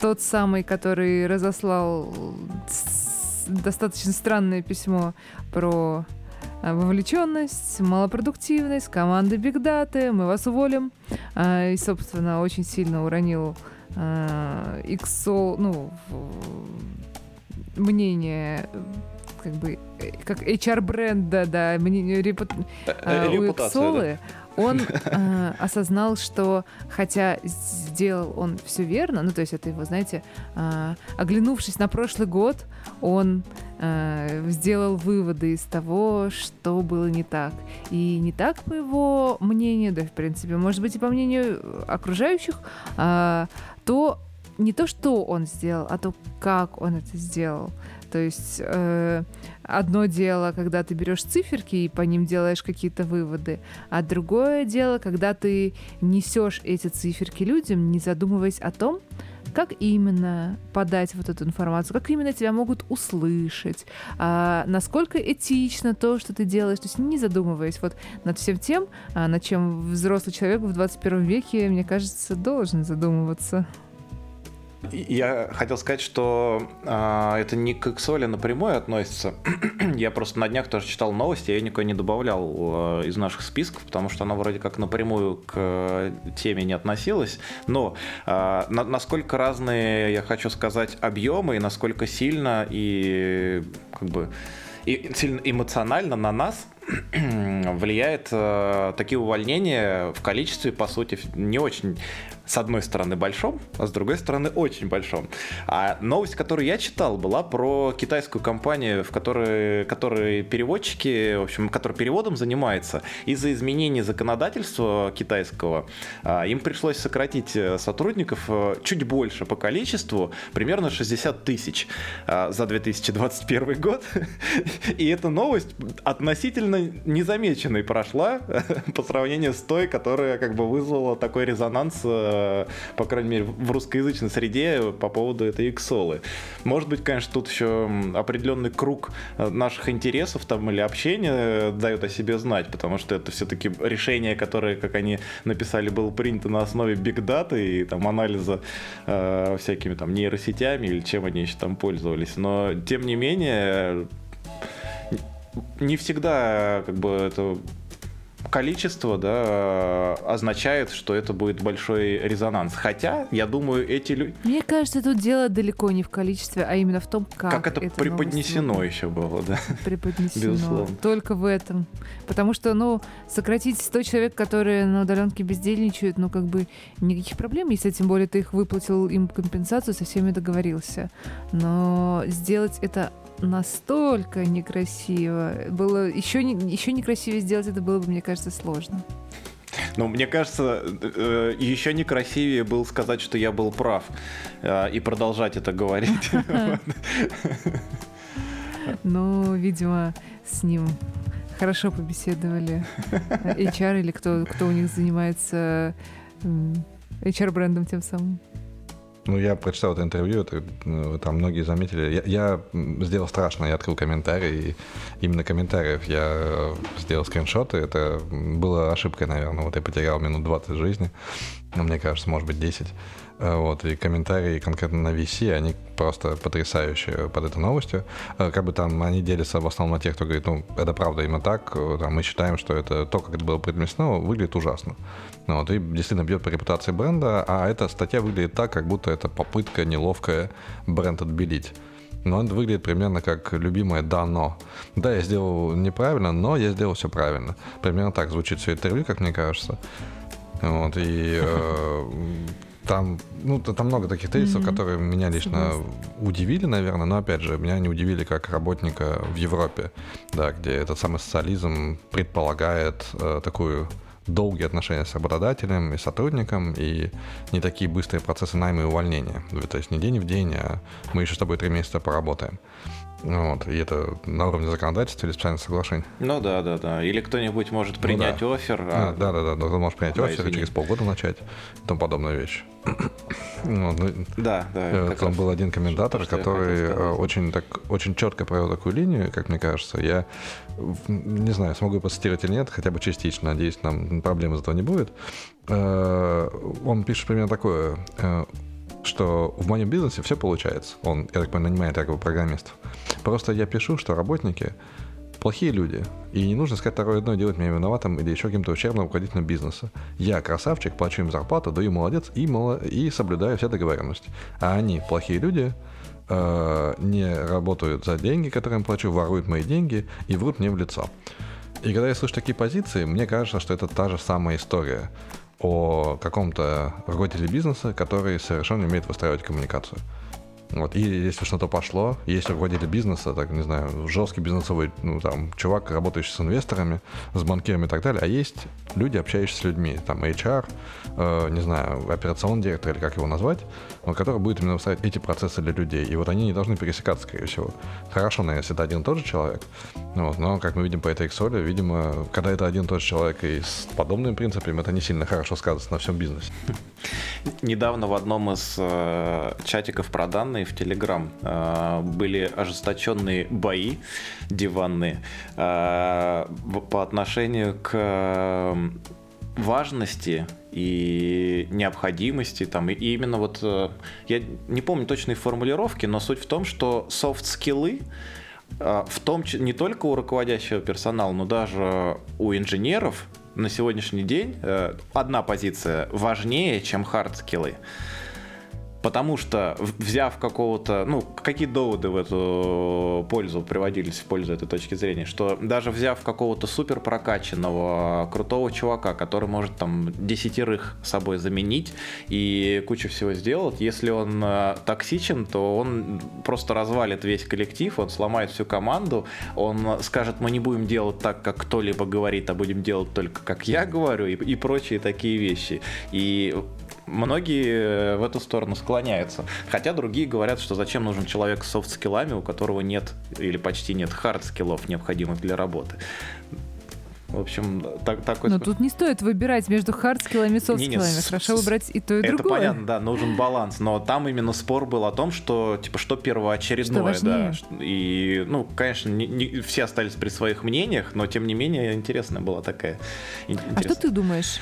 тот самый, который разослал достаточно странное письмо про а, вовлеченность, малопродуктивность, команды Big Data, мы вас уволим. А, и, собственно, очень сильно уронил XO, а, ну, мнение как бы как HR бренда, да, мнение репут...
Э, у Xolы,
да он э, осознал, что хотя сделал он все верно, ну то есть это его, знаете, э, оглянувшись на прошлый год, он э, сделал выводы из того, что было не так. И не так, по его мнению, да, в принципе, может быть и по мнению окружающих, э, то не то, что он сделал, а то, как он это сделал. То есть э, одно дело, когда ты берешь циферки и по ним делаешь какие-то выводы, а другое дело, когда ты несешь эти циферки людям, не задумываясь о том, как именно подать вот эту информацию, как именно тебя могут услышать, а, насколько этично то, что ты делаешь, то есть не задумываясь вот над всем тем, а, над чем взрослый человек в 21 веке, мне кажется, должен задумываться.
Я хотел сказать, что э, это не к Xoli напрямую относится. я просто на днях тоже читал новости, я никакой не добавлял э, из наших списков, потому что она вроде как напрямую к теме не относилась. Но э, на, насколько разные, я хочу сказать, объемы и насколько сильно и как бы и сильно эмоционально на нас влияет э, такие увольнения в количестве, по сути, не очень с одной стороны большом, а с другой стороны очень большом. А новость, которую я читал, была про китайскую компанию, в которой, которой переводчики, в общем, которая переводом занимается. Из-за изменений законодательства китайского а, им пришлось сократить э, сотрудников э, чуть больше по количеству, примерно 60 тысяч а, за 2021 год. И эта новость относительно незамеченной прошла по сравнению с той, которая как бы вызвала такой резонанс э, по крайней мере, в русскоязычной среде по поводу этой иксолы. Может быть, конечно, тут еще определенный круг э, наших интересов там или общения дает о себе знать, потому что это все-таки решение, которое, как они написали, было принято на основе бигдаты и там анализа э, всякими там нейросетями или чем они еще там пользовались. Но, тем не менее, не всегда как бы это количество да, означает, что это будет большой резонанс. Хотя, я думаю, эти люди...
Мне кажется, тут дело далеко не в количестве, а именно в том, как,
как это преподнесено еще было, да.
Преподнесено. Безусловно. Только в этом. Потому что, ну, сократить 100 человек, которые на удаленке бездельничают, ну, как бы никаких проблем, если тем более ты их выплатил им компенсацию, со всеми договорился. Но сделать это настолько некрасиво. Было еще, еще некрасивее сделать это было бы, мне кажется, сложно.
Ну, мне кажется, э, еще некрасивее было сказать, что я был прав, э, и продолжать это говорить.
Ну, видимо, с ним хорошо побеседовали HR или кто, кто у них занимается HR-брендом тем самым.
Ну, я прочитал это интервью, это, ну, там многие заметили. Я, я сделал страшно, я открыл комментарии, именно комментариев я сделал скриншоты. Это была ошибкой, наверное. Вот я потерял минут 20 жизни, ну, мне кажется, может быть, 10. Э, вот, и комментарии конкретно на VC, они просто потрясающие под этой новостью. Э, как бы там они делятся в основном на тех, кто говорит, ну, это правда именно так, э, там, мы считаем, что это то, как это было предместно, выглядит ужасно. Вот, и действительно бьет по репутации бренда, а эта статья выглядит так, как будто это попытка неловкая бренд отбелить. Но он выглядит примерно как любимое «да, но». Да, я сделал неправильно, но я сделал все правильно. Примерно так звучит все интервью, как мне кажется. Вот, и э, там, ну, там много таких тезисов, mm-hmm. которые меня лично Согласна. удивили, наверное, но опять же, меня не удивили как работника в Европе, да, где этот самый социализм предполагает э, такую долгие отношения с работодателем и сотрудником, и не такие быстрые процессы найма и увольнения. То есть не день в день, а мы еще с тобой три месяца поработаем. Вот, и это на уровне законодательства или специальных соглашений.
Ну да, да, да. Или кто-нибудь может принять ну, да. офер. А...
Да, да, да, да. Ты можешь принять да, офер и через полгода начать. И тому подобная вещь.
Ну, да, да.
Э, там был один комментатор, который э, очень, так, очень четко провел такую линию, как мне кажется. Я не знаю, смогу процитировать или нет, хотя бы частично. Надеюсь, нам проблем из этого не будет. Э, он пишет примерно такое что в моем бизнесе все получается. Он, я так понимаю, нанимает якобы программистов. Просто я пишу, что работники плохие люди. И не нужно сказать второе одно делать меня виноватым или еще каким-то ущербным руководителем бизнеса. Я красавчик, плачу им зарплату, даю молодец и, мало, и соблюдаю все договоренности. А они плохие люди, э, не работают за деньги, которые им плачу, воруют мои деньги и врут мне в лицо. И когда я слышу такие позиции, мне кажется, что это та же самая история о каком-то руководителе бизнеса, который совершенно не умеет выстраивать коммуникацию. Вот. И если что-то пошло, есть руководитель бизнеса, так, не знаю, жесткий бизнесовый, ну, там, чувак, работающий с инвесторами, с банкирами и так далее, а есть люди, общающиеся с людьми, там, HR, э, не знаю, операционный директор или как его назвать, вот, который будет именно ставить эти процессы для людей. И вот они не должны пересекаться, скорее всего. Хорошо, наверное, если это один и тот же человек, вот, но, как мы видим по этой XOL, видимо, когда это один и тот же человек и с подобными принципами, это не сильно хорошо сказывается на всем бизнесе.
Недавно в одном из э, чатиков про данные в Телеграм э, были ожесточенные бои диванные э, по отношению к э, важности и необходимости там и именно вот э, я не помню точные формулировки, но суть в том, что софт-скиллы э, в том не только у руководящего персонала, но даже у инженеров на сегодняшний день э, одна позиция важнее, чем хард-скиллы. Потому что, взяв какого-то, ну, какие доводы в эту пользу приводились в пользу этой точки зрения, что даже взяв какого-то супер прокачанного, крутого чувака, который может там десятерых собой заменить и кучу всего сделать, если он э, токсичен, то он просто развалит весь коллектив, он сломает всю команду, он скажет, мы не будем делать так, как кто-либо говорит, а будем делать только как я говорю и, и прочие такие вещи. И многие в эту сторону склоняются. Хотя другие говорят, что зачем нужен человек с софт-скиллами, у которого нет или почти нет хард-скиллов, необходимых для работы. В общем, так, такой...
Но тут не стоит выбирать между хардскиллами и софтскиллами. Хорошо выбрать и то, и
это
другое.
Это понятно, да, нужен баланс. Но там именно спор был о том, что, типа, что первоочередное,
что
да. И, ну, конечно, не, не, все остались при своих мнениях, но, тем не менее, интересная была такая.
А что ты думаешь?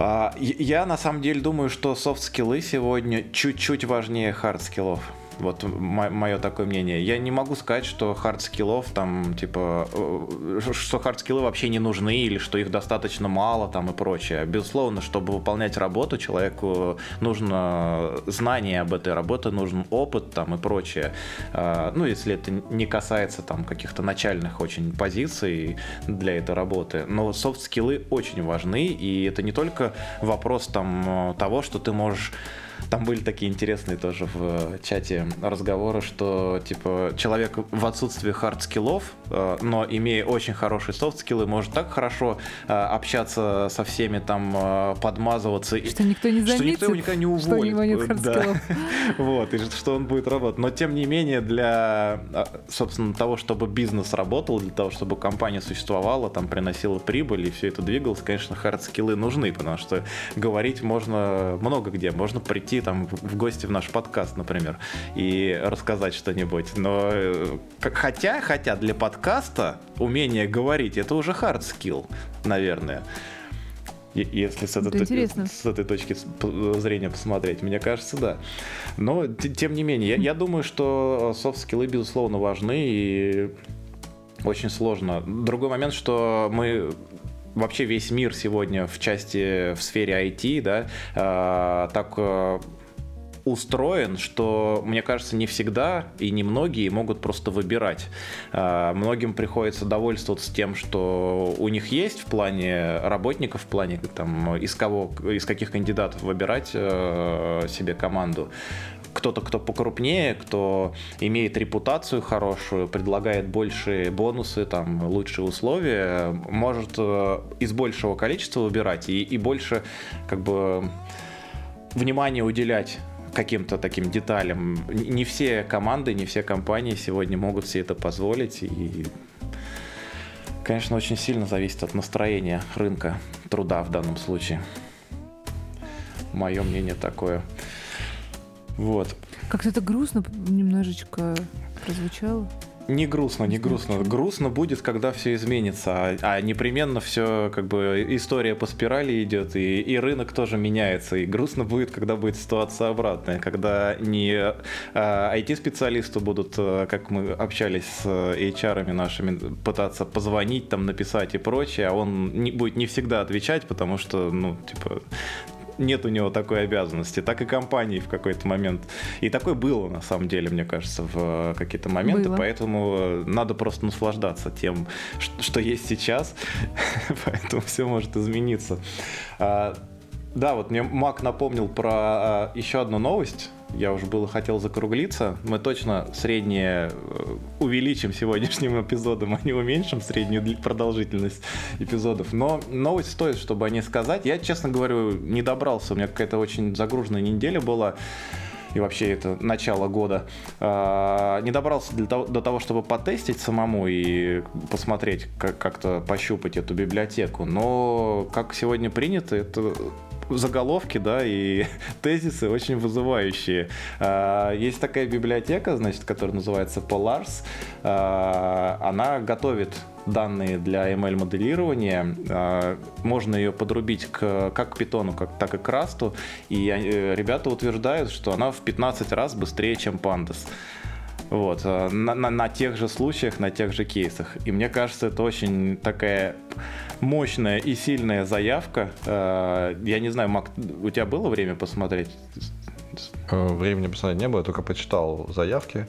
А, я, на самом деле, думаю, что софт-скиллы сегодня чуть-чуть важнее хард-скиллов. Вот мое такое мнение. Я не могу сказать, что хард-скиллов там, типа, э, что хард-скиллы вообще не нужны или что их достаточно мало там и прочее. Безусловно, чтобы выполнять работу, человеку нужно знание об этой работе, нужен опыт там и прочее. А, ну, если это не касается там каких-то начальных очень позиций для этой работы. Но софт-скиллы очень важны, и это не только вопрос там того, что ты можешь там были такие интересные тоже в э, чате разговоры, что типа человек в отсутствии хард-скиллов, э, но имея очень хорошие софт-скиллы, может так хорошо э, общаться со всеми, там подмазываться.
Что никто не заметит,
что никто его никогда не уволит.
Что у него нет да.
Вот, и что он будет работать. Но тем не менее, для, собственно, того, чтобы бизнес работал, для того, чтобы компания существовала, там приносила прибыль и все это двигалось, конечно, хард-скиллы нужны, потому что говорить можно много где. Можно прийти там в гости в наш подкаст, например, и рассказать что-нибудь. Но э, хотя, хотя для подкаста умение говорить это уже hard skill, наверное. Если с этой, с этой точки зрения посмотреть, мне кажется, да. Но тем не менее, я, я думаю, что софт-скиллы, безусловно, важны и очень сложно. Другой момент, что мы вообще весь мир сегодня в части, в сфере IT, да, э, так э, устроен, что, мне кажется, не всегда и не многие могут просто выбирать. Э, многим приходится довольствоваться тем, что у них есть в плане работников, в плане там, из кого, из каких кандидатов выбирать себе команду кто-то, кто покрупнее, кто имеет репутацию хорошую, предлагает большие бонусы, там, лучшие условия, может э, из большего количества выбирать и, и больше как бы внимания уделять каким-то таким деталям. Не все команды, не все компании сегодня могут себе это позволить. И, конечно, очень сильно зависит от настроения рынка труда в данном случае. Мое мнение такое. Вот.
Как-то это грустно немножечко прозвучало.
Не грустно, не грустно. Грустно будет, когда все изменится, а, а непременно все, как бы, история по спирали идет, и, и рынок тоже меняется. И грустно будет, когда будет ситуация обратная, когда не а, IT-специалисты будут, а, как мы общались с HR нашими, пытаться позвонить, там, написать и прочее, а он не, будет не всегда отвечать, потому что, ну, типа, нет у него такой обязанности, так и компании в какой-то момент. И такое было, на самом деле, мне кажется, в какие-то моменты, было. поэтому надо просто наслаждаться тем, что есть сейчас, поэтому все может измениться. А, да, вот мне Мак напомнил про а, еще одну новость я уже было хотел закруглиться. Мы точно среднее э, увеличим сегодняшним эпизодом, а не уменьшим среднюю продолжительность эпизодов. Но новость стоит, чтобы о ней сказать. Я, честно говорю, не добрался. У меня какая-то очень загруженная неделя была и вообще это начало года, а, не добрался для того, до того, чтобы потестить самому и посмотреть, как- как-то пощупать эту библиотеку. Но, как сегодня принято, это заголовки, да, и тезисы очень вызывающие. А, есть такая библиотека, значит, которая называется Polars. А, она готовит данные для ML-моделирования. А, можно ее подрубить к, как к питону, как, так и к расту. И э, ребята утверждают, что она в 15 раз быстрее, чем Pandas. Вот, на, на, на тех же случаях, на тех же кейсах. И мне кажется, это очень такая мощная и сильная заявка. Э, я не знаю, Мак, у тебя было время посмотреть?
Э, времени посмотреть не было, только почитал заявки.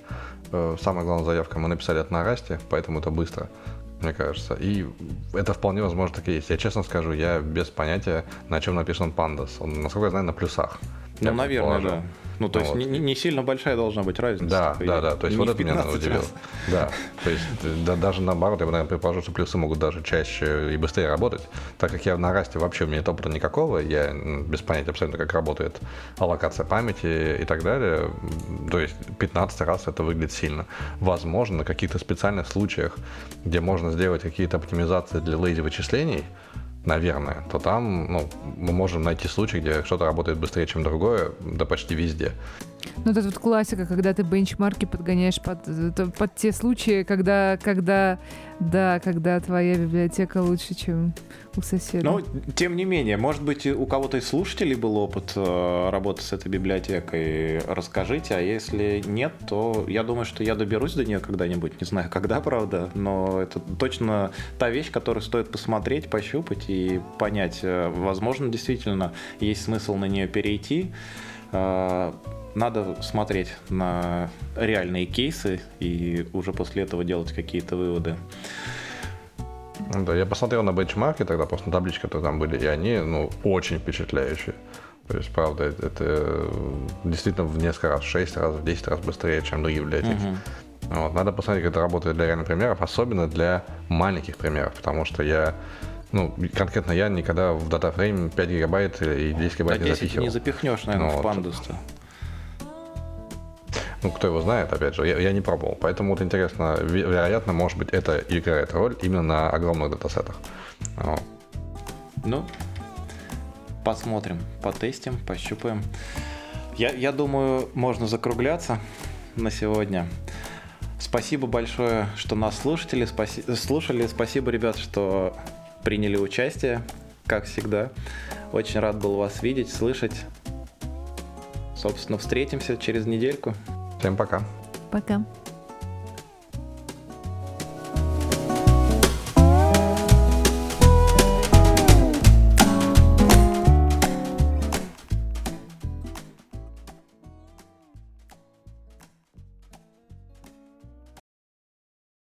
Э, самая главная заявка мы написали от на Расте, поэтому это быстро, мне кажется. И это вполне возможно так и есть. Я честно скажу, я без понятия, на чем написан Pandas. Он, насколько я знаю, на плюсах.
Ну, наверное, да. Ну, то есть
Вот.
не, не сильно большая должна быть разница.
Да,
И
да, да. То есть вот это меня
15
удивило. Да. То есть да, даже наоборот, я бы, наверное, предположил, что плюсы могут даже чаще и быстрее работать. Так как я на расте вообще у меня нет опыта никакого, я без понятия абсолютно, как работает аллокация памяти и так далее. То есть 15 раз это выглядит сильно. Возможно, на каких-то специальных случаях, где можно сделать какие-то оптимизации для лейзи вычислений, наверное, то там ну, мы можем найти случай, где что-то работает быстрее, чем другое, да почти везде.
Ну, это вот классика, когда ты бенчмарки подгоняешь под, это- под те случаи, когда, когда, да, когда твоя библиотека лучше, чем у соседа.
Но, тем не менее, может быть, у кого-то из слушателей был опыт э, работы с этой библиотекой. Расскажите, а если нет, то я думаю, что я доберусь до нее когда-нибудь. Не знаю, когда, правда, но это точно та вещь, которую стоит посмотреть, пощупать и понять. Э, Возможно, действительно, есть смысл на нее перейти. Э, Надо смотреть на реальные кейсы и уже после этого делать какие-то выводы.
Ну Да, я посмотрел на бенчмарки тогда, просто на таблички, которые там были, и они, ну, очень впечатляющие. То есть, правда, это, это действительно в несколько раз, в 6 раз, в 10 раз быстрее, чем другие библиотеки.
Мгм.
Вот, надо посмотреть, как это работает для реальных примеров, особенно для маленьких примеров, потому что я, ну, конкретно я никогда в датафрейм 5 гигабайт и 10
А
гигабайт не
10
запихивал.
не запихнешь, наверное,
Ну
в пандус-то.
Ну, кто его знает, опять же, я, я не пробовал. Поэтому вот интересно, ве- вероятно, может быть, это играет роль именно на огромных датасетах. Вот.
Ну, посмотрим, потестим, пощупаем. Я, я думаю, можно закругляться на сегодня. Спасибо большое, что нас слушатели, спаси- слушали. Спасибо, ребят, что приняли участие, как всегда. Очень рад был вас видеть, слышать. Собственно, встретимся через недельку.
Всем пока.
Пока.